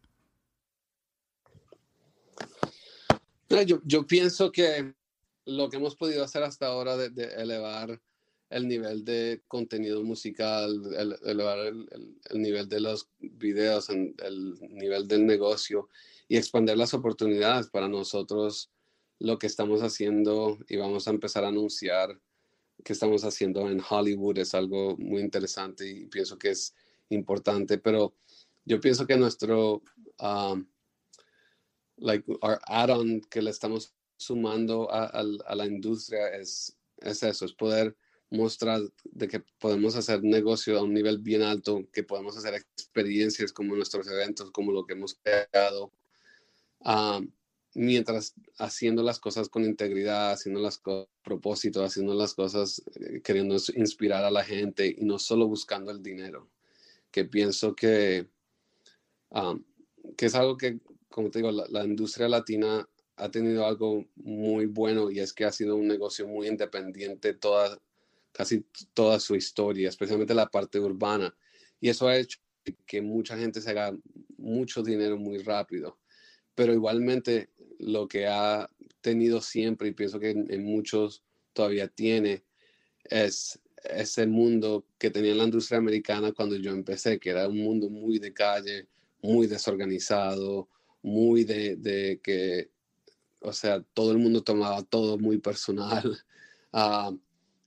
Yo, yo pienso que lo que hemos podido hacer hasta ahora de, de elevar el nivel de contenido musical, el, elevar el, el, el, nivel de los videos, el nivel del negocio y expandir las oportunidades para nosotros. Lo que estamos haciendo y vamos a empezar a anunciar que estamos haciendo en Hollywood es algo muy interesante y pienso que es importante, pero yo pienso que nuestro, um, like, our add-on que le estamos sumando a, a, a la industria es, es eso, es poder mostrar de que podemos hacer negocio a un nivel bien alto, que podemos hacer experiencias como nuestros eventos, como lo que hemos creado, uh, mientras haciendo las cosas con integridad, haciendo las cosas a propósito, haciendo las cosas eh, queriendo inspirar a la gente y no solo buscando el dinero, que pienso que, um, que es algo que, como te digo, la, la industria latina ha tenido algo muy bueno y es que ha sido un negocio muy independiente toda, casi toda su historia, especialmente la parte urbana. Y eso ha hecho que mucha gente se haga mucho dinero muy rápido. Pero igualmente lo que ha tenido siempre, y pienso que en, muchos todavía tiene, es ese mundo que tenía la industria americana cuando yo empecé, que era un mundo muy de calle, muy desorganizado, muy de, que, o sea, todo el mundo tomaba todo muy personal. Uh,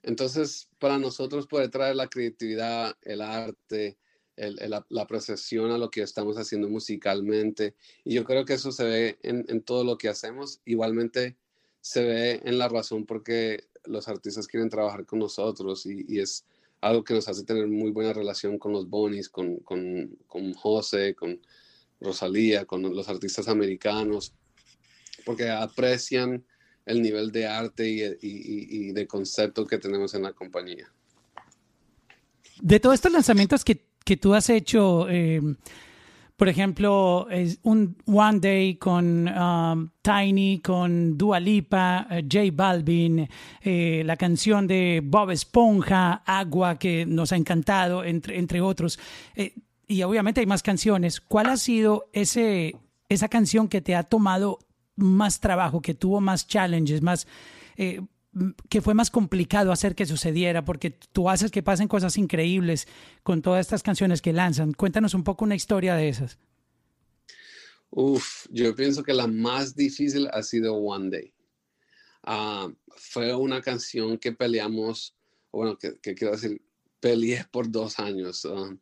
entonces, para nosotros puede traer la creatividad, el arte, la, apreciación a lo que estamos haciendo musicalmente. Y yo creo que eso se ve en, todo lo que hacemos. Igualmente se ve en la razón porque los artistas quieren trabajar con nosotros y, es algo que nos hace tener muy buena relación con los Bonis, con José, con Rosalía, con los artistas americanos, porque aprecian el nivel de arte y, de concepto que tenemos en la compañía. De todos estos lanzamientos que, que tú has hecho, eh, por ejemplo, es un One Day con um, Tiny, con Dua Lipa, uh, J Balvin, eh, la canción de Bob Esponja, Agua, que nos ha encantado, entre, entre otros. Eh, y obviamente hay más canciones. ¿Cuál ha sido ese, esa canción que te ha tomado más trabajo, que tuvo más challenges, más... Eh, que fue más complicado hacer que sucediera, porque tú haces que pasen cosas increíbles con todas estas canciones que lanzan. Cuéntanos un poco una historia de esas. Uf, yo pienso que la más difícil ha sido One Day. Uh, fue una canción que peleamos, bueno, que, quiero decir, peleé por dos años. Uh,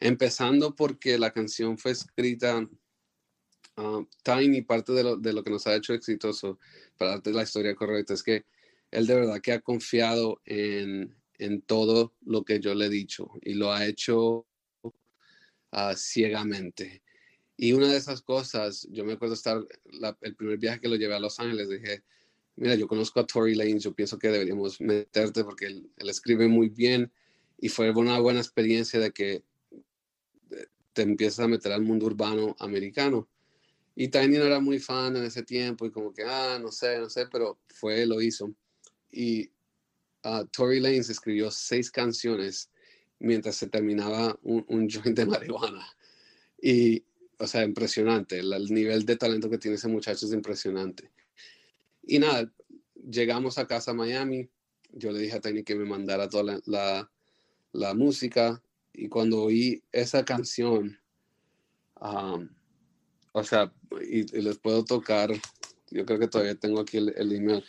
empezando porque la canción fue escrita uh, Tiny, parte de lo, de lo, que nos ha hecho exitoso, para darte la historia correcta, es que él de verdad que ha confiado en, en todo lo que yo le he dicho y lo ha hecho uh, ciegamente. Y una de esas cosas, yo me acuerdo estar, el primer viaje que lo llevé a Los Ángeles, dije, mira, yo conozco a Tory Lanez, yo pienso que deberíamos meterte porque él, escribe muy bien y fue una buena experiencia de que eh, te empiezas a meter al mundo urbano americano. Y Tiny no era muy fan en ese tiempo y como que, ah, no sé, no sé, pero fue, lo hizo. Y uh, Tory Lanez escribió seis canciones mientras se terminaba un, un joint de marihuana. Y o sea, impresionante. El, nivel de talento que tiene ese muchacho es impresionante. Y nada, llegamos a casa a Miami. Yo le dije a Tiny que me mandara toda la, la, música. Y cuando oí esa canción, o sea, y, les puedo tocar, yo creo que todavía tengo aquí el, el email,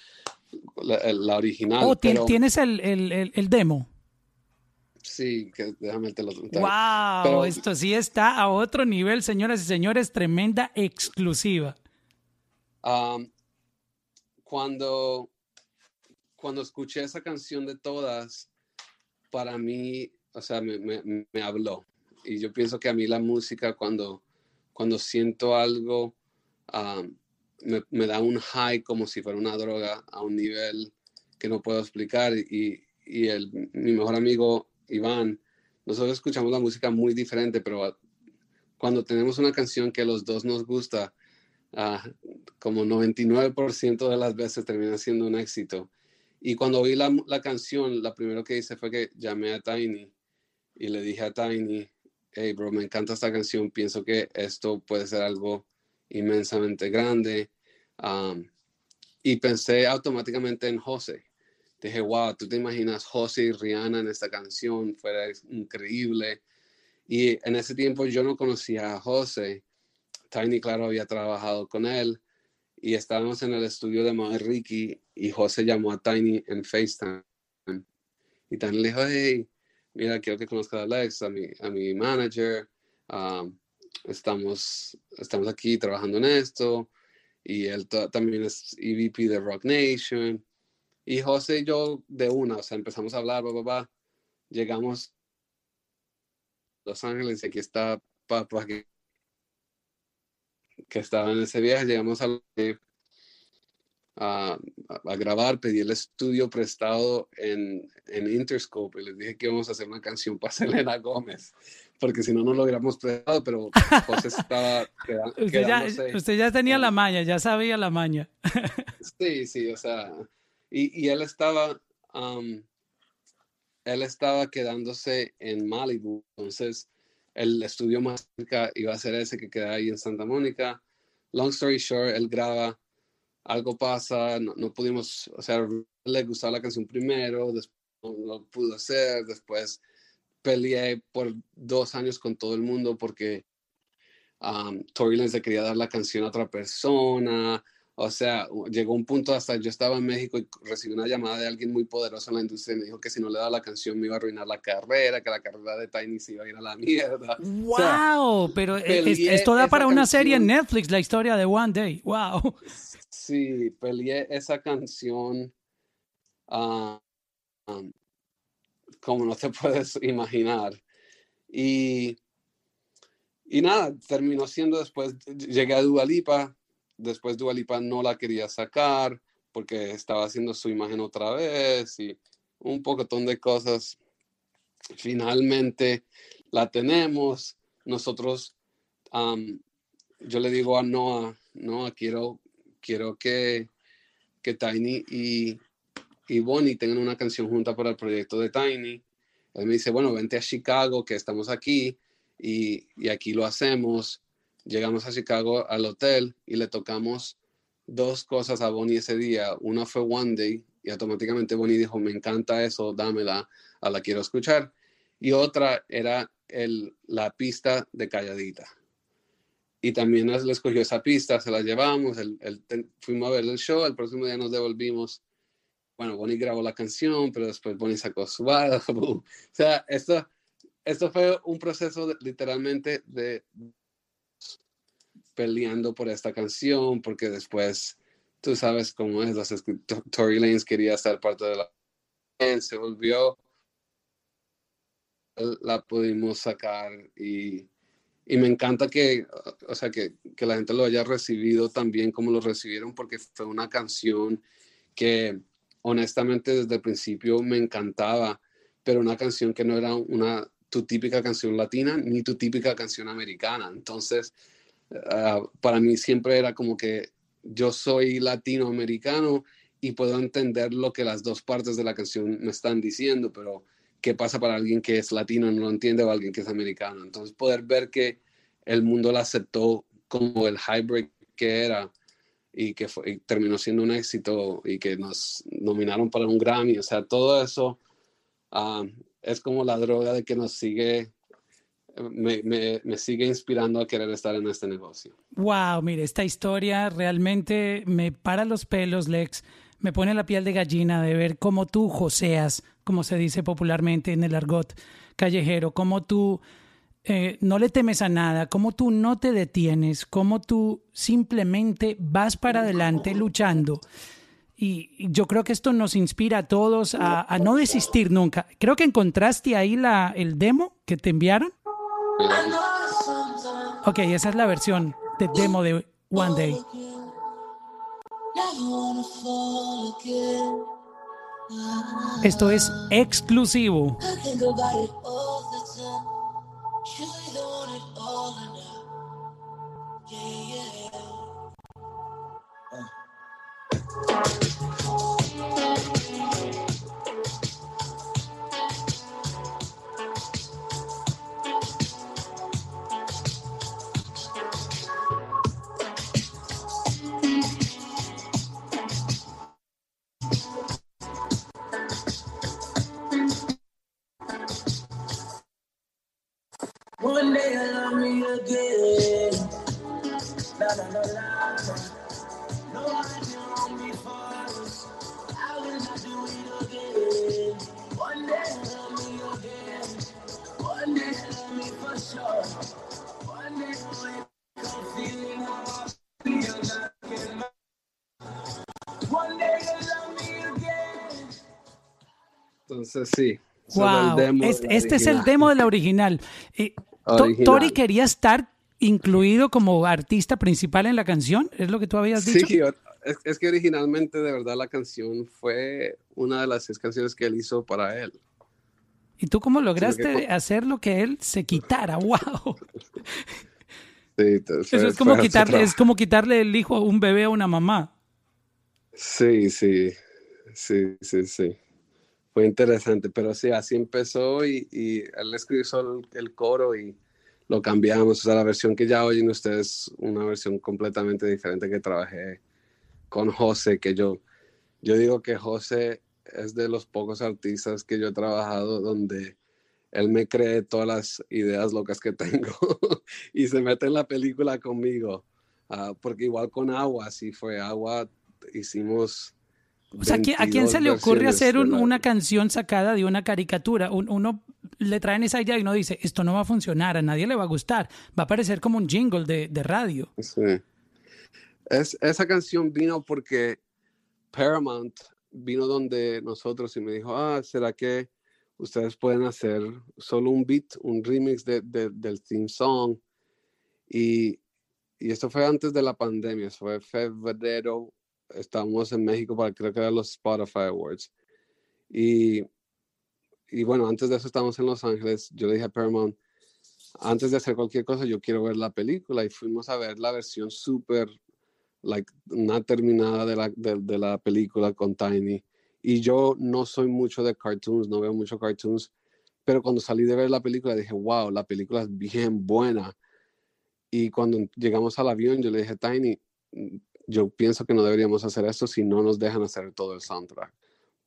la, original. Oh, ¿tienes el, el, el demo? Sí, que déjame te lo ¡Wow! esto sí está a otro nivel, señoras y señores, tremenda exclusiva. cuando, cuando escuché esa canción de todas, para mí, o sea, me, me, habló. Y yo pienso que a mí la música, cuando, cuando siento algo, me, me, da un high como si fuera una droga a un nivel que no puedo explicar. Y, y el, mi mejor amigo Iván, nosotros escuchamos la música muy diferente, pero cuando tenemos una canción que los dos nos gusta, uh, como 99% de las veces termina siendo un éxito. Y cuando oí la, la, canción, la primero que hice fue que llamé a Tiny y le dije a Tiny, hey bro, me encanta esta canción, pienso que esto puede ser algo inmensamente grande. Um, y pensé automáticamente en José dije, wow, tú te imaginas José y Rihanna en esta canción, fuera increíble. Y en ese tiempo yo no conocía a José. Tiny, claro, había trabajado con él. Y estábamos en el estudio de Mae Ricky y José llamó a Tiny en FaceTime. Y Tiny le dijo, hey, mira, quiero que conozcas a Alex, a mi, a mi manager. Estamos, estamos aquí trabajando en esto. Y él también es EVP de Rock Nation. Y José y yo de una, o sea, empezamos a hablar, bla, Llegamos a Los Ángeles y aquí está papá que, que estaba en ese viaje. Llegamos a, a, a, grabar, pedí el estudio prestado en, en Interscope y les dije que íbamos a hacer una canción para Selena Gómez, porque si no, no lo hubiéramos prestado, pero José estaba usted, ya, usted ya tenía la maña, ya sabía la maña. sí, sí, o sea y, y él estaba, él estaba quedándose en Malibu, entonces el estudio más cerca iba a ser ese que queda ahí en Santa Mónica. Long story short, él graba, algo pasa, no, pudimos, o sea, le gustaba la canción primero, después no lo pudo hacer, después peleé por dos años con todo el mundo porque um, Tory Lanez le quería dar la canción a otra persona, o sea, llegó un punto hasta yo estaba en México y recibí una llamada de alguien muy poderoso en la industria y me dijo que si no le daba la canción me iba a arruinar la carrera, que la carrera de Tiny se iba a ir a la mierda. ¡Wow! Pero esto da para una serie en Netflix, la historia de One Day. ¡Wow! Sí, peleé esa canción ah, um, como no te puedes imaginar. Y, y nada, terminó siendo después, llegué a Dualipa después Dualipa no la quería sacar porque estaba haciendo su imagen otra vez y un pocotón de cosas. Finalmente la tenemos. Nosotros, yo le digo a Noah, Noah, quiero, quiero que, que Tiny y, y Bonnie tengan una canción junta para el proyecto de Tiny. Él me dice, bueno, vente a Chicago, que estamos aquí y, y aquí lo hacemos. Llegamos a Chicago al hotel y le tocamos dos cosas a Bonnie ese día. Una fue One Day y automáticamente Bonnie dijo, me encanta eso, dámela, a la quiero escuchar. Y otra era el, la pista de Calladita. Y también le escogió esa pista, se la llevamos, el, fuimos a ver el show, el próximo día nos devolvimos. Bueno, Bonnie grabó la canción, pero después Bonnie sacó su O sea, esto, esto fue un proceso literalmente de peleando por esta canción, porque después tú sabes cómo es, los Tory Lanez quería ser parte de la se volvió, la pudimos sacar y, y me encanta que, o sea, que, que, la gente lo haya recibido también como lo recibieron, porque fue una canción que honestamente desde el principio me encantaba, pero una canción que no era una tu típica canción latina ni tu típica canción americana. Entonces, uh, para mí siempre era como que yo soy latinoamericano y puedo entender lo que las dos partes de la canción me están diciendo, pero qué pasa para alguien que es latino y no lo entiende o alguien que es americano. Entonces poder ver que el mundo la aceptó como el hybrid que era y que terminó siendo un éxito y que nos nominaron para un Grammy, o sea, todo eso uh, es como la droga de que nos sigue, me, me, me, sigue inspirando a querer estar en este negocio. Wow, mire, esta historia realmente me para los pelos, Lex me pone la piel de gallina de ver cómo tú joseas, como se dice popularmente en el argot callejero, cómo tú eh, no le temes a nada, cómo tú no te detienes, cómo tú simplemente vas para adelante luchando. Y yo creo que esto nos inspira a todos a, no desistir nunca. Creo que encontraste ahí la, el demo que te enviaron. Ok, esa es la versión de demo de One Day. Esto es exclusivo. Entonces sí. Wow. Este, este es el demo de la original. Eh, Tori quería estar incluido como artista principal en la canción, ¿es lo que tú habías dicho? Sí, es, que originalmente de verdad la canción fue una de las seis canciones que él hizo para él. ¿Y tú cómo lograste hacer lo que él se quitara? ¡Wow! Sí, Eso es como, quitarle, es como quitarle el hijo a un bebé a una mamá. Sí, sí, sí, sí, sí. Interesante, pero sí, así empezó y, él escribió el, coro y lo cambiamos. O sea, la versión que ya oyen ustedes, una versión completamente diferente que trabajé con José, que yo, yo digo que José es de los pocos artistas que yo he trabajado donde él me cree todas las ideas locas que tengo y se mete en la película conmigo. Ah, porque igual con Agua, sí fue Agua, hicimos o sea, ¿a quién se le ocurre hacer una canción sacada de una caricatura? uno le traen esa idea y uno dice, esto no va a funcionar, a nadie le va a gustar, va a parecer como un jingle de, radio. Sí. Es, esa canción vino porque Paramount vino donde nosotros y me dijo, ah, ¿será que ustedes pueden hacer solo un beat, un remix de, del theme song? Y, y esto fue antes de la pandemia, fue febrero estábamos en México para creo que eran los Spotify Awards. Y, y bueno, antes de eso estábamos en Los Ángeles. Yo le dije a Paramount, antes de hacer cualquier cosa, yo quiero ver la película. Y fuimos a ver la versión súper, like, una terminada de la, de, la película con Tiny. Y yo no soy mucho de cartoons, no veo mucho cartoons. Pero cuando salí de ver la película dije, wow, la película es bien buena. Y cuando llegamos al avión, yo le dije, Tiny, yo pienso que no deberíamos hacer esto si no nos dejan hacer todo el soundtrack,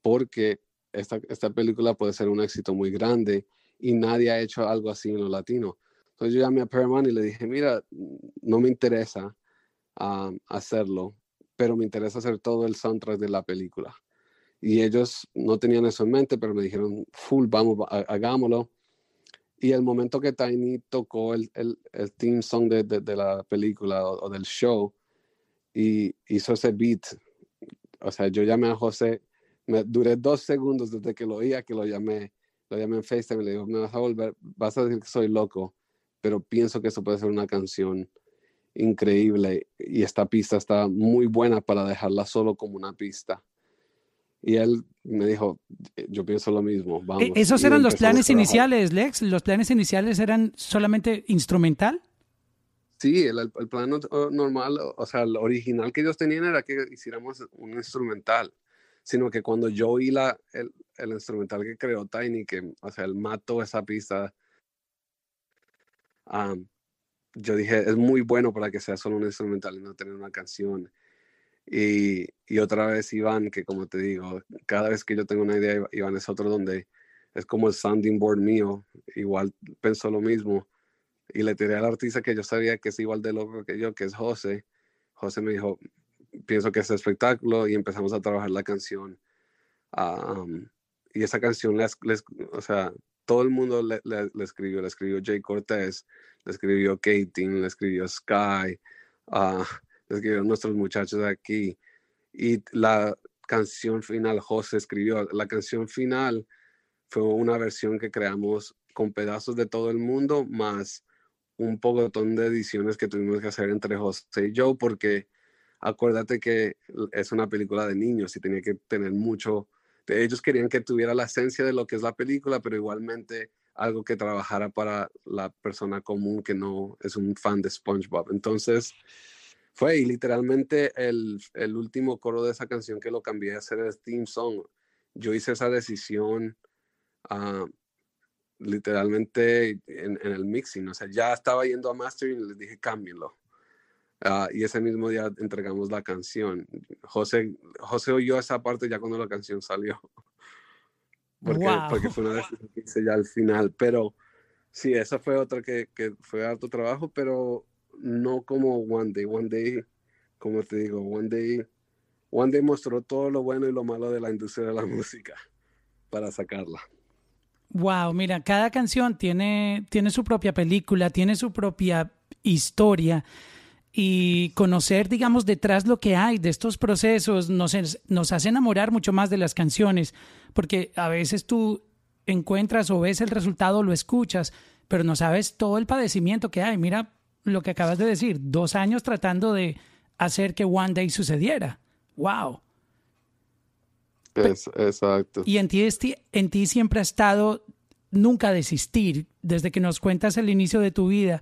porque esta, esta película puede ser un éxito muy grande y nadie ha hecho algo así en lo latino. Entonces yo llamé a Paramount y le dije, mira, no me interesa um, hacerlo, pero me interesa hacer todo el soundtrack de la película. Y ellos no tenían eso en mente, pero me dijeron, full, vamos, hagámoslo. Y el momento que Tiny tocó el, el, el theme song de, de, la película o, del show, y hizo ese beat. O sea, yo llamé a José, me duré dos segundos desde que lo oía que lo llamé. Lo llamé en FaceTime y le digo, me vas a volver, vas a decir que soy loco, pero pienso que esto puede ser una canción increíble y esta pista está muy buena para dejarla solo como una pista. Y él me dijo, eh, yo pienso lo mismo. E, vamos. ¿Esos eran los planes iniciales, Lex? ¿Los planes iniciales eran solamente instrumental? Sí, el, el, plan normal, o sea, el original que ellos tenían era que hiciéramos un instrumental, sino que cuando yo oí la, el, el instrumental que creó Tiny, que, o sea, él mató esa pista, yo dije, es muy bueno para que sea solo un instrumental y no tener una canción. Y, y, otra vez Iván, que como te digo, cada vez que yo tengo una idea, Iván es otro donde es como el sounding board mío, igual pensó lo mismo. Y le tiré al artista que yo sabía que es igual de loco que yo, que es José. José me dijo, pienso que es espectáculo y empezamos a trabajar la canción. y esa canción, les, les, o sea, todo el mundo le, le, escribió, le escribió Jay Cortés, le escribió Katie, le escribió Sky, uh, le escribió nuestros muchachos de aquí. Y la canción final, José escribió, la canción final fue una versión que creamos con pedazos de todo el mundo, más un poco de ediciones que tuvimos que hacer entre José y yo, porque acuérdate que es una película de niños y tenía que tener mucho ellos querían que tuviera la esencia de lo que es la película, pero igualmente algo que trabajara para la persona común que no es un fan de SpongeBob. Entonces, fue y literalmente el, el último coro de esa canción que lo cambié a hacer el theme song. Yo hice esa decisión uh, literalmente en, en, el mixing. O sea, ya estaba yendo a mastering y les dije, cámbienlo. Ah, y ese mismo día entregamos la canción. José, José oyó esa parte ya cuando la canción salió. Porque, porque fue una decisión que hice ya al final. Pero sí, esa fue otra que, que fue harto trabajo, pero no como One Day. One Day, como te digo, One Day, One Day mostró todo lo bueno y lo malo de la industria de la música para sacarla. Wow, mira, cada canción tiene, tiene su propia película, tiene su propia historia y conocer, digamos, detrás lo que hay de estos procesos nos, nos hace enamorar mucho más de las canciones, porque a veces tú encuentras o ves el resultado, lo escuchas, pero no sabes todo el padecimiento que hay. Mira lo que acabas de decir, dos años tratando de hacer que One Day sucediera. ¡Wow! Exacto. Y en ti, en ti siempre ha estado nunca desistir, desde que nos cuentas el inicio de tu vida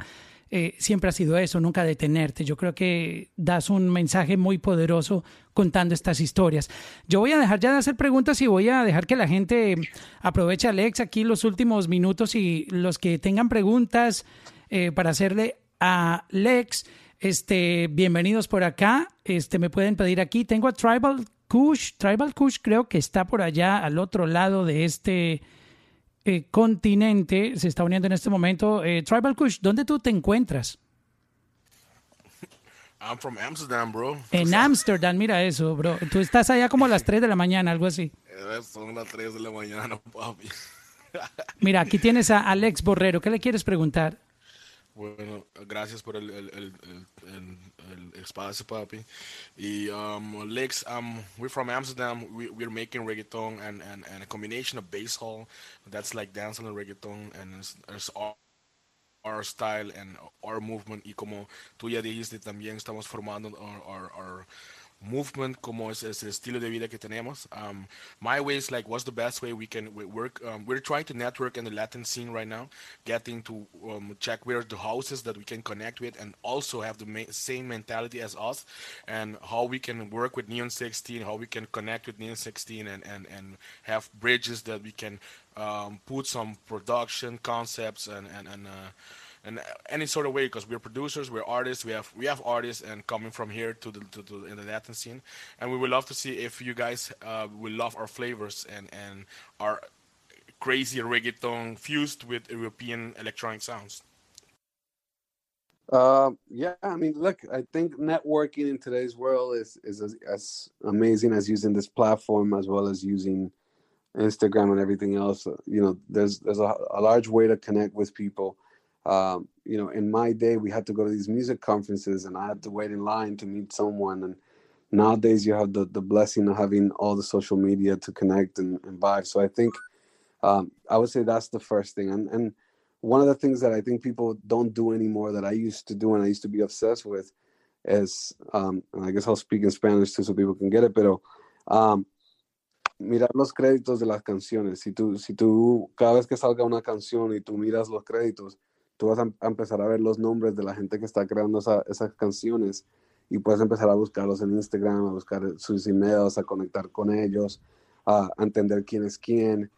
eh, siempre ha sido eso, nunca detenerte. Yo creo que das un mensaje muy poderoso contando estas historias. Yo voy a dejar ya de hacer preguntas y voy a dejar que la gente aproveche a Alex aquí los últimos minutos y los que tengan preguntas eh, para hacerle a Lex, este, bienvenidos por acá. Este, me pueden pedir aquí. Tengo a Tribal Kush. Tribal Kush creo que está por allá al otro lado de este eh, continente se está uniendo en este momento. Eh, Tribal Kush, ¿dónde tú te encuentras? I'm from Amsterdam, bro. En Amsterdam, mira eso, bro. Tú estás allá como a las 3 de la mañana, algo así. Eh, son las 3 de la mañana, papi. Mira, aquí tienes a Alex Borrero. ¿Qué le quieres preguntar? Bueno, gracias por el, el, el, el espacio, papi. Y um, Lex, um, we're from Amsterdam. We, we're making reggaeton and, and, and a combination of bassal that's like dancehall and reggaeton, and it's, it's our, our style and our movement. Y como tú ya dijiste, también estamos formando our, our, our movement, como es, es, el estilo de vida que tenemos. Um, my way is like, what's the best way we can work? Um, we're trying to network in the Latin scene right now, getting to um, check where the houses that we can connect with and also have the ma same mentality as us and how we can work with Neon 16, how we can connect with Neon 16 and, and, and have bridges that we can um, put some production concepts and, and, and uh, in any sort of way because we're producers we're artists we have we have artists and coming from here to the to, to in the latin scene. And we would love to see if you guys uh, will love our flavors and and our crazy reggaeton fused with european electronic sounds. Uh, yeah, I mean, look, I think networking in today's world is is as, as, amazing as using this platform as well as using Instagram and everything else. You know, there's there's a, a large way to connect with people um, you know, in my day, we had to go to these music conferences and I had to wait in line to meet someone. And nowadays, you have the, the blessing of having all the social media to connect and, and vibe. So I think um, I would say that's the first thing. And, and one of the things that I think people don't do anymore that I used to do and I used to be obsessed with is, um, I guess I'll speak in Spanish too so people can get it, pero um, mirar los créditos de las canciones. Si tú, si tú, cada vez que salga una canción y tú miras los créditos, tú vas a, empezar a ver los nombres de la gente que está creando esas canciones y puedes empezar a buscarlos en Instagram, a buscar sus emails, a conectar con ellos, a, entender quién es quién.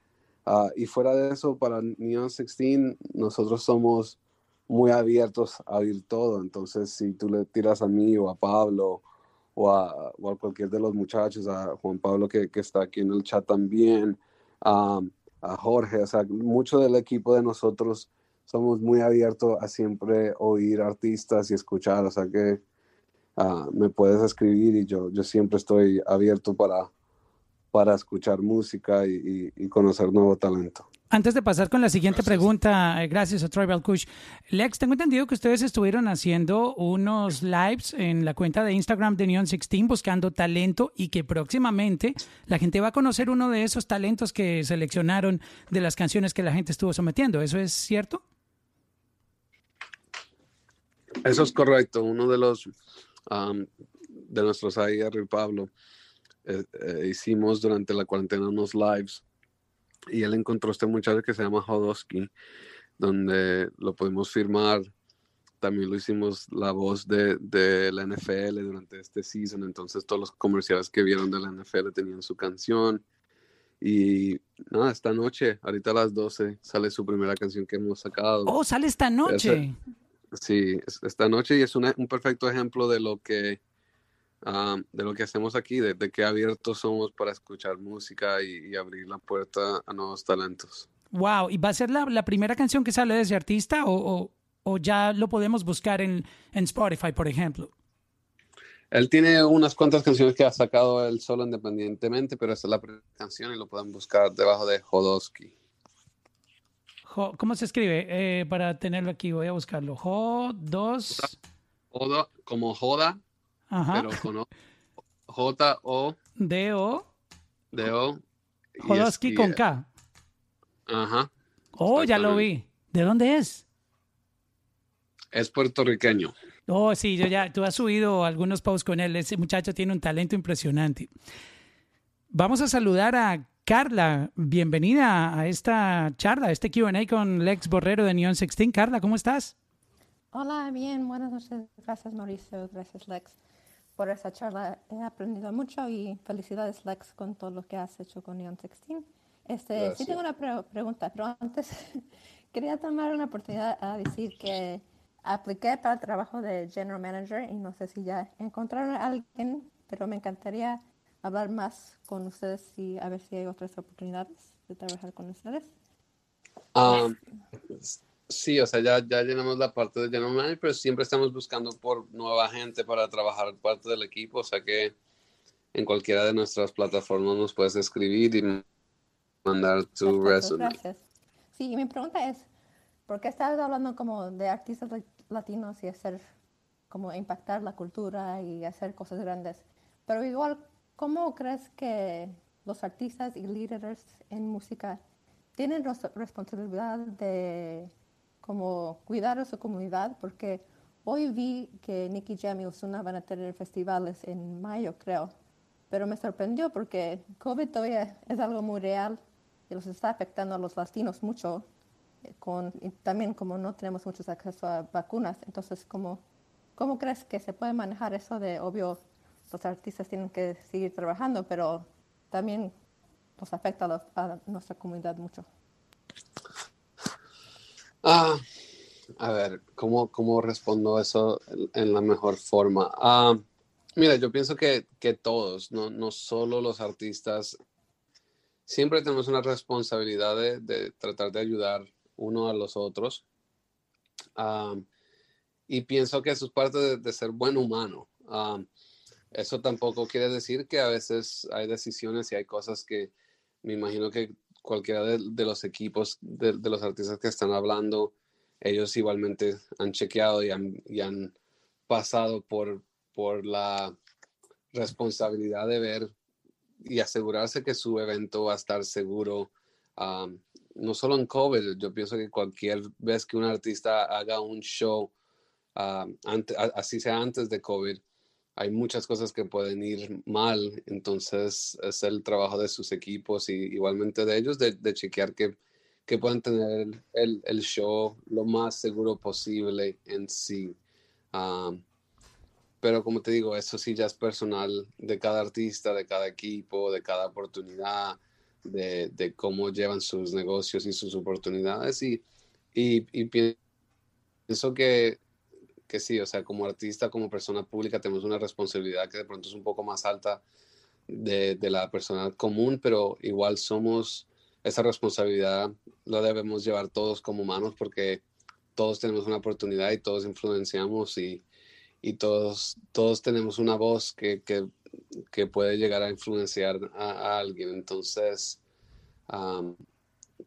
Ah, y fuera de eso, para Neon 16, nosotros somos muy abiertos a oír todo. Entonces, si tú le tiras a mí o a Pablo o a, o a cualquier de los muchachos, a Juan Pablo que, que está aquí en el chat también, a Jorge, o sea, mucho del equipo de nosotros somos muy abiertos a siempre oír artistas y escuchar, o sea que uh, me puedes escribir y yo, yo siempre estoy abierto para, para escuchar música y, y, y conocer nuevo talento. Antes de pasar con la siguiente pregunta, eh, gracias a Tribal Kush. Lex, tengo entendido que ustedes estuvieron haciendo unos lives en la cuenta de Instagram de Neon 16 buscando talento y que próximamente la gente va a conocer uno de esos talentos que seleccionaron de las canciones que la gente estuvo sometiendo. ¿Eso es cierto? Eso es correcto. Uno de los de nuestros ahí, y Pablo, eh, eh, hicimos durante la cuarentena unos lives y él encontró este muchacho que se llama Hodosky, donde lo pudimos firmar. También lo hicimos la voz de, de, la NFL durante este season, entonces todos los comerciales que vieron de la NFL tenían su canción. Y nada, esta noche, ahorita a las 12, sale su primera canción que hemos sacado. Oh, sale esta noche. Sí, esta noche y es un perfecto ejemplo de lo que, ah, de lo que hacemos aquí, de, de, qué abiertos somos para escuchar música y, abrir la puerta a nuevos talentos. Wow, ¿y va a ser la, la primera canción que sale de ese artista o, o, ya lo podemos buscar en, en, Spotify, por ejemplo? Él tiene unas cuantas canciones que ha sacado él solo independientemente, pero esta es la primera canción y lo pueden buscar debajo de ¿Cómo se escribe? Eh, para tenerlo aquí, voy a buscarlo. J2. Joda, como joda, pero con J-O. D-O. D-O. Jodowski con K. Ajá. Oh, ya lo vi. ¿De dónde es? Es puertorriqueño. Oh, sí, yo ya, tú has subido algunos posts con él. Ese muchacho tiene un talento impresionante. Vamos a saludar a Carla, bienvenida a esta charla, a este QA con Lex Borrero de Neon 16. Carla, ¿cómo estás? Hola, bien, buenas noches. Gracias, Mauricio. Gracias, Lex, por esta charla. He aprendido mucho y felicidades, Lex, con todo lo que has hecho con Neon 16. Este, sí tengo una pregunta, pero antes quería tomar una oportunidad a decir que apliqué para el trabajo de General Manager y no sé si ya encontraron a alguien, pero me encantaría hablar más con ustedes y a ver si hay otras oportunidades de trabajar con ustedes. Ah, sí, o sea, ya, ya llenamos la parte de General Manager, pero siempre estamos buscando por nueva gente para trabajar parte del equipo, o sea que en cualquiera de nuestras plataformas nos puedes escribir y mandar tu resumen. Gracias. Sí, y mi pregunta es, ¿por qué estás hablando como de artistas latinos y hacer, como impactar la cultura y hacer cosas grandes? Pero igual, ¿Cómo crees que los artistas y líderes en música tienen responsabilidad de como cuidar a su comunidad? Porque hoy vi que Nicky Jam y Osuna van a tener festivales en mayo, creo. Pero me sorprendió porque COVID todavía es algo muy real y los está afectando a los latinos mucho. Eh, con, también como no tenemos mucho acceso a vacunas, entonces ¿cómo, ¿cómo crees que se puede manejar eso de, obvio, los artistas tienen que seguir trabajando, pero también nos afecta a, nuestra comunidad mucho. Ah, a ver, ¿cómo, cómo respondo eso en, la mejor forma? Ah, mira, yo pienso que, que todos, no, no, solo los artistas, siempre tenemos una responsabilidad de, tratar de ayudar uno a los otros. Ah, y pienso que eso es parte de, de ser buen humano. Ah, eso tampoco quiere decir que a veces hay decisiones y hay cosas que me imagino que cualquiera de, los equipos de, los artistas que están hablando, ellos igualmente han chequeado y han, pasado por, por la responsabilidad de ver y asegurarse que su evento va a estar seguro no solo en COVID, yo pienso que cualquier vez que un artista haga un show, ah, así sea antes de COVID, hay muchas cosas que pueden ir mal, entonces es el trabajo de sus equipos y igualmente de ellos de, chequear que, que puedan tener el, el, show lo más seguro posible en sí. Ah, pero como te digo, eso sí ya es personal de cada artista, de cada equipo, de cada oportunidad, de, de cómo llevan sus negocios y sus oportunidades y, y, y pienso que que sí, o sea, como artista, como persona pública, tenemos una responsabilidad que de pronto es un poco más alta de, de la persona común, pero igual somos, esa responsabilidad la debemos llevar todos como humanos porque todos tenemos una oportunidad y todos influenciamos y, y todos, todos tenemos una voz que, que, que puede llegar a influenciar a, alguien. Entonces,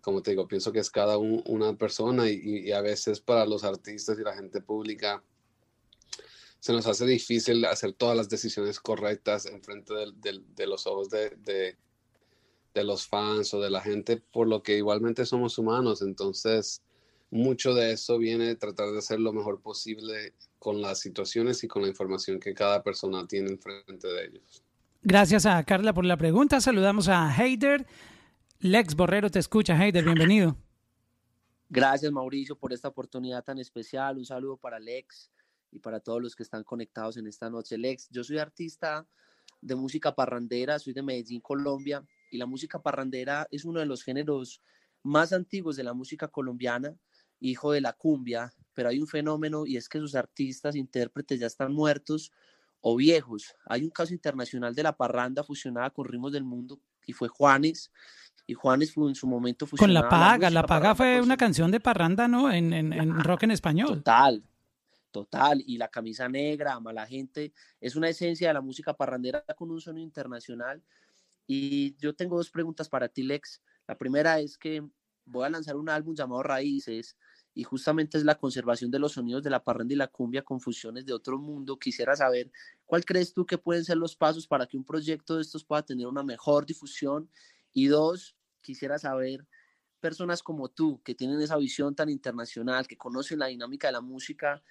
como te digo, pienso que es cada una persona y, y, a veces para los artistas y la gente pública se nos hace difícil hacer todas las decisiones correctas en frente de, los ojos de, los fans o de la gente, por lo que igualmente somos humanos. Entonces, mucho de eso viene de tratar de hacer lo mejor posible con las situaciones y con la información que cada persona tiene enfrente de ellos. Gracias a Carla por la pregunta. Saludamos a Heider. Lex Borrero te escucha. Heider, bienvenido. Gracias, Mauricio, por esta oportunidad tan especial. Un saludo para Lex y para todos los que están conectados en esta noche. Lex, yo soy artista de música parrandera, soy de Medellín, Colombia, y la música parrandera es uno de los géneros más antiguos de la música colombiana, hijo de la cumbia, pero hay un fenómeno y es que sus artistas, intérpretes ya están muertos o viejos. Hay un caso internacional de la parranda fusionada con ritmos del mundo y fue Juanes. Y Juanes fue en su momento Con La Paga, La, Paga fue una canción de parranda, ¿no? En, en, en rock en español. Total, total, y la camisa negra, mala gente, es una esencia de la música parrandera con un sonido internacional. Y yo tengo dos preguntas para ti, Lex. La primera es que voy a lanzar un álbum llamado Raíces y justamente es la conservación de los sonidos de la parranda y la cumbia con fusiones de otro mundo. Quisiera saber cuál crees tú que pueden ser los pasos para que un proyecto de estos pueda tener una mejor difusión. Y dos, quisiera saber personas como tú que tienen esa visión tan internacional, que conocen la dinámica de la música,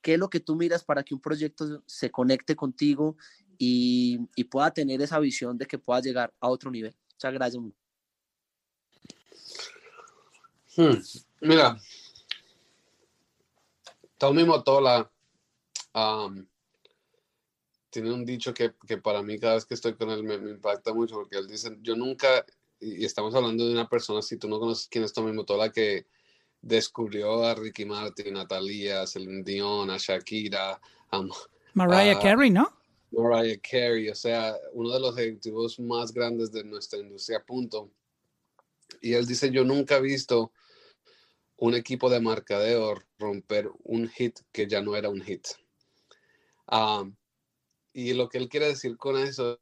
¿Qué es lo que tú miras para que un proyecto se conecte contigo y, pueda tener esa visión de que pueda llegar a otro nivel? Muchas gracias. Hmm, mira, Tommy Motola tiene un dicho que, para mí cada vez que estoy con él me, impacta mucho porque él dice, yo nunca, y estamos hablando de una persona, si tú no conoces quién es Tommy Motola, que descubrió a Ricky Martin, a Thalía, a Celine Dion, a Shakira, a Mariah Carey, ¿no? Mariah Carey, o sea, uno de los ejecutivos más grandes de nuestra industria, punto. Y él dice, yo nunca he visto un equipo de marcadeo romper un hit que ya no era un hit. Ah, y lo que él quiere decir con eso,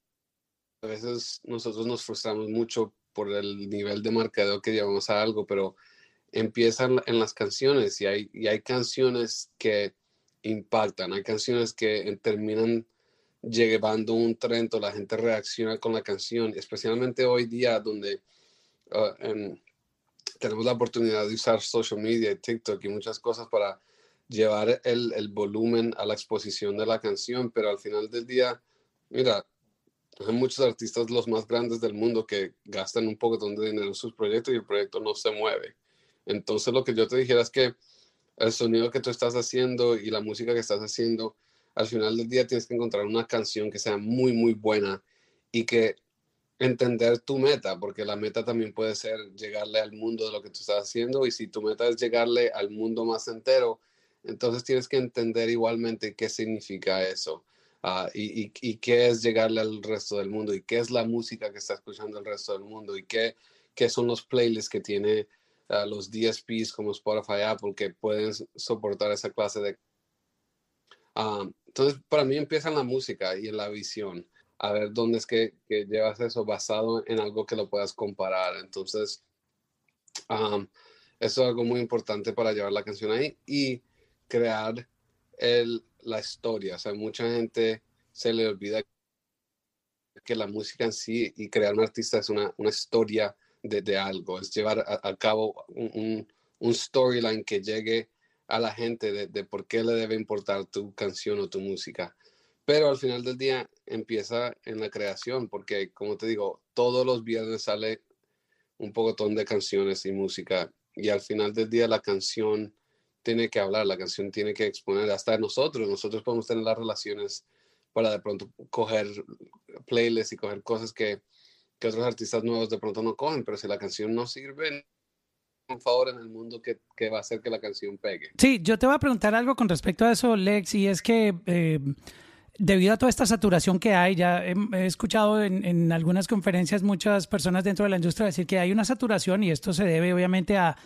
a veces nosotros nos frustramos mucho por el nivel de marcadeo que llevamos a algo, pero empiezan en las canciones y hay, y hay canciones que impactan, hay canciones que terminan llevando un tren la gente reacciona con la canción, especialmente hoy día donde ah, tenemos la oportunidad de usar social media TikTok y muchas cosas para llevar el, el, volumen a la exposición de la canción, pero al final del día, mira, hay muchos artistas los más grandes del mundo que gastan un poco de dinero en sus proyectos y el proyecto no se mueve. Entonces lo que yo te dijera es que el sonido que tú estás haciendo y la música que estás haciendo, al final del día tienes que encontrar una canción que sea muy, muy buena y que entender tu meta, porque la meta también puede ser llegarle al mundo de lo que tú estás haciendo y si tu meta es llegarle al mundo más entero, entonces tienes que entender igualmente qué significa eso ah, y, y, qué es llegarle al resto del mundo y qué es la música que está escuchando el resto del mundo y qué, qué son los playlists que tiene los DSPs como Spotify, Apple, que pueden soportar esa clase de... Ah, entonces, para mí empieza en la música y en la visión. A ver dónde es que, llevas eso basado en algo que lo puedas comparar. Entonces, eso es algo muy importante para llevar la canción ahí y crear el, la historia. O sea, mucha gente se le olvida que la música en sí y crear un artista es una, una historia de, algo, es llevar a, cabo un, un, storyline que llegue a la gente de, de, por qué le debe importar tu canción o tu música. Pero al final del día empieza en la creación, porque como te digo, todos los viernes sale un pocotón de canciones y música, y al final del día la canción tiene que hablar, la canción tiene que exponer hasta nosotros, nosotros podemos tener las relaciones para de pronto coger playlists y coger cosas que, que otros artistas nuevos de pronto no cogen, pero si la canción no sirve, un favor en el mundo que, que, va a hacer que la canción pegue. Sí, yo te voy a preguntar algo con respecto a eso, Lex, y es que eh, debido a toda esta saturación que hay, ya he, escuchado en, en, algunas conferencias muchas personas dentro de la industria decir que hay una saturación y esto se debe obviamente a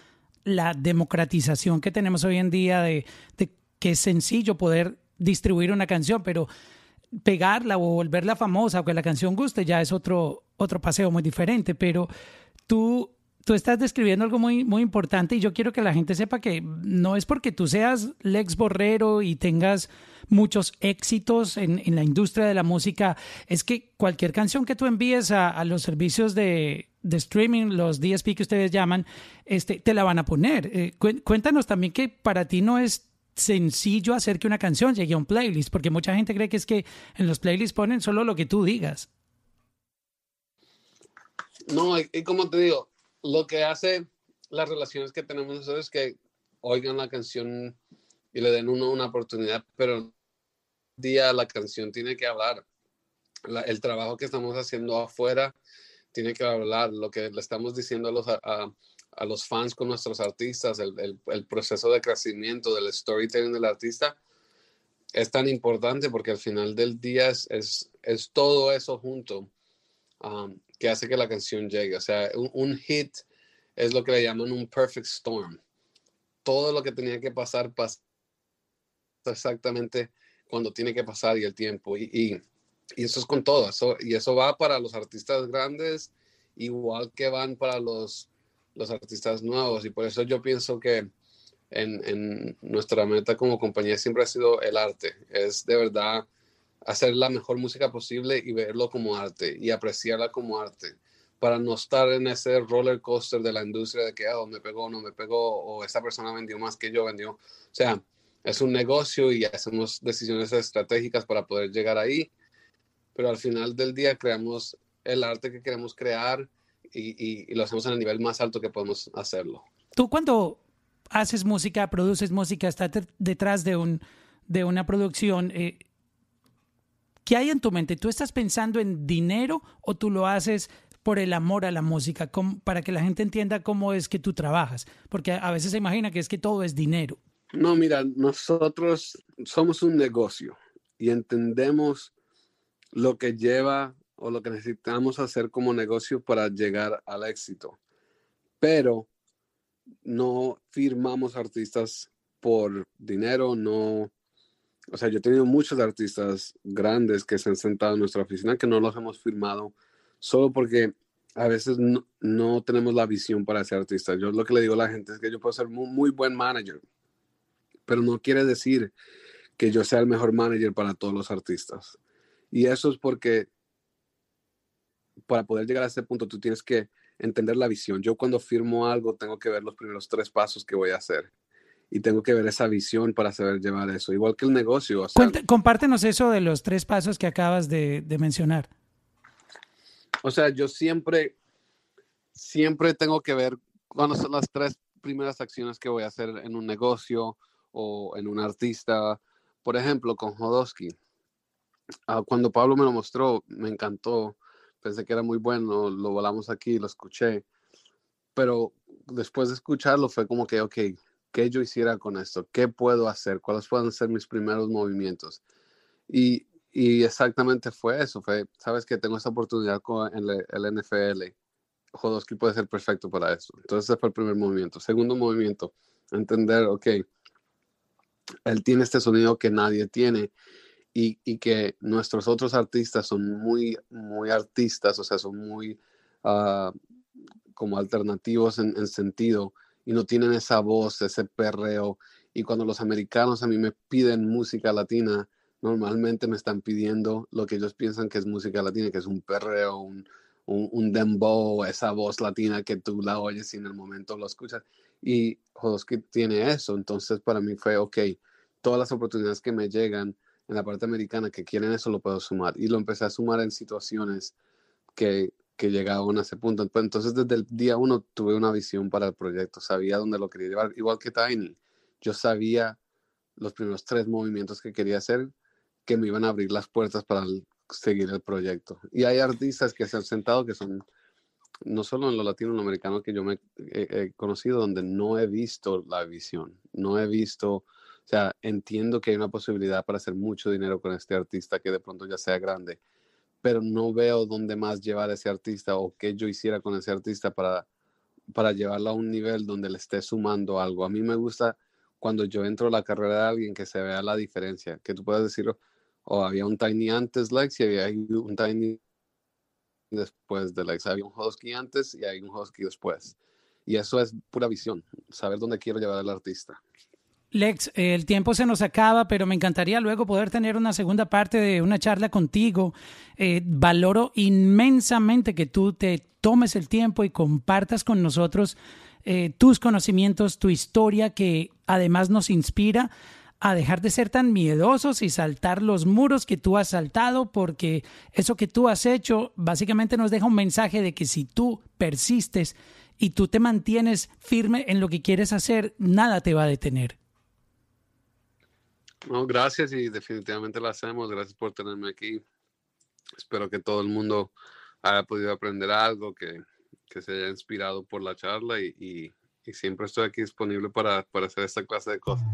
la democratización que tenemos hoy en día de, de que es sencillo poder distribuir una canción, pero pegarla o volverla famosa o que la canción guste ya es otro, otro paseo muy diferente, pero tú, tú estás describiendo algo muy, muy importante y yo quiero que la gente sepa que no es porque tú seas Lex Borrero y tengas muchos éxitos en, en la industria de la música, es que cualquier canción que tú envíes a, los servicios de, de, streaming, los DSP que ustedes llaman, este, te la van a poner. Eh, cuéntanos también que para ti no es sencillo hacer que una canción llegue a un playlist, porque mucha gente cree que es que en los playlists ponen solo lo que tú digas. No, y, como te digo, lo que hace las relaciones que tenemos nosotros es que oigan la canción y le den uno una oportunidad, pero día la canción tiene que hablar. el trabajo que estamos haciendo afuera tiene que hablar. Lo que le estamos diciendo a los, a los fans con nuestros artistas, el, el, proceso de crecimiento del storytelling del artista es tan importante porque al final del día es, es, todo eso junto um, que hace que la canción llegue. O sea, un, un, hit es lo que le llaman un perfect storm. Todo lo que tenía que pasar pasa exactamente cuando tiene que pasar y el tiempo. Y, y, eso es con todo. Y eso va para los artistas grandes, igual que van para los los artistas nuevos y por eso yo pienso que en, nuestra meta como compañía siempre ha sido el arte, es de verdad hacer la mejor música posible y verlo como arte y apreciarla como arte para no estar en ese roller coaster de la industria de que oh, me pegó, no me pegó o esa persona vendió más que yo vendió. O sea, es un negocio y hacemos decisiones estratégicas para poder llegar ahí, pero al final del día creamos el arte que queremos crear y, lo hacemos en el nivel más alto que podemos hacerlo. Tú cuando haces música, produces música, estás detrás de, un, de una producción, eh, ¿qué hay en tu mente? ¿Tú estás pensando en dinero o tú lo haces por el amor a la música, para que la gente entienda cómo es que tú trabajas? Porque a veces se imagina que es que todo es dinero. No, mira, nosotros somos un negocio y entendemos lo que lleva o lo que necesitamos hacer como negocio para llegar al éxito. Pero no firmamos artistas por dinero, no, o sea, yo he tenido muchos artistas grandes que se han sentado en nuestra oficina que no los hemos firmado solo porque a veces no, tenemos la visión para ser artistas. Yo lo que le digo a la gente es que yo puedo ser muy, muy buen manager, pero no quiere decir que yo sea el mejor manager para todos los artistas. Y eso es porque para poder llegar a ese punto, tú tienes que entender la visión. Yo cuando firmo algo, tengo que ver los primeros tres pasos que voy a hacer. Y tengo que ver esa visión para saber llevar eso. Igual que el negocio. compártenos eso de los tres pasos que acabas de, de mencionar. O sea, yo siempre, siempre tengo que ver cuáles son las tres primeras acciones que voy a hacer en un negocio o en un artista. Por ejemplo, con Jodosky. Ah, cuando Pablo me lo mostró, me encantó pensé que era muy bueno, lo volamos aquí, lo escuché, pero después de escucharlo fue como que, ok, ¿qué yo hiciera con esto? ¿Qué puedo hacer? ¿Cuáles pueden ser mis primeros movimientos? Y, y exactamente fue eso, fue, sabes que tengo esta oportunidad con el, el NFL, Jodosky puede ser perfecto para eso. Entonces ese fue el primer movimiento. Segundo movimiento, entender, ok, él tiene este sonido que nadie tiene y, y, que nuestros otros artistas son muy, muy artistas, o sea, son muy uh, como alternativos en, en, sentido y no tienen esa voz, ese perreo. Y cuando los americanos a mí me piden música latina, normalmente me están pidiendo lo que ellos piensan que es música latina, que es un perreo, un, un, un dembow, esa voz latina que tú la oyes y en el momento lo escuchas. Y Jodosky tiene eso, entonces para mí fue, ok, todas las oportunidades que me llegan en la parte americana que quieren eso lo puedo sumar. Y lo empecé a sumar en situaciones que, que llegaban a ese punto. Pues, entonces desde el día uno tuve una visión para el proyecto, sabía dónde lo quería llevar, igual que Tiny. Yo sabía los primeros tres movimientos que quería hacer que me iban a abrir las puertas para seguir el proyecto. Y hay artistas que se han sentado que son no solo en lo latino, en lo americano que yo me he, conocido, donde no he visto la visión, no he visto, sea, entiendo que hay una posibilidad para hacer mucho dinero con este artista que de pronto ya sea grande, pero no veo dónde más llevar a ese artista o qué yo hiciera con ese artista para, para llevarlo a un nivel donde le esté sumando algo. A mí me gusta cuando yo entro a la carrera de alguien que se vea la diferencia, que tú puedas decir, o oh, había un Tiny antes, like, si había un Tiny después de la Había un Husky antes y hay un Husky después. Y eso es pura visión, saber dónde quiero llevar al artista. Lex, el tiempo se nos acaba, pero me encantaría luego poder tener una segunda parte de una charla contigo. Eh, valoro inmensamente que tú te tomes el tiempo y compartas con nosotros eh, tus conocimientos, tu historia, que además nos inspira a dejar de ser tan miedosos y saltar los muros que tú has saltado, porque eso que tú has hecho básicamente nos deja un mensaje de que si tú persistes y tú te mantienes firme en lo que quieres hacer, nada te va a detener. No, gracias y definitivamente lo hacemos. Gracias por tenerme aquí. Espero que todo el mundo haya podido aprender algo, que, se haya inspirado por la charla y, siempre estoy aquí disponible para, para hacer esta clase de cosas.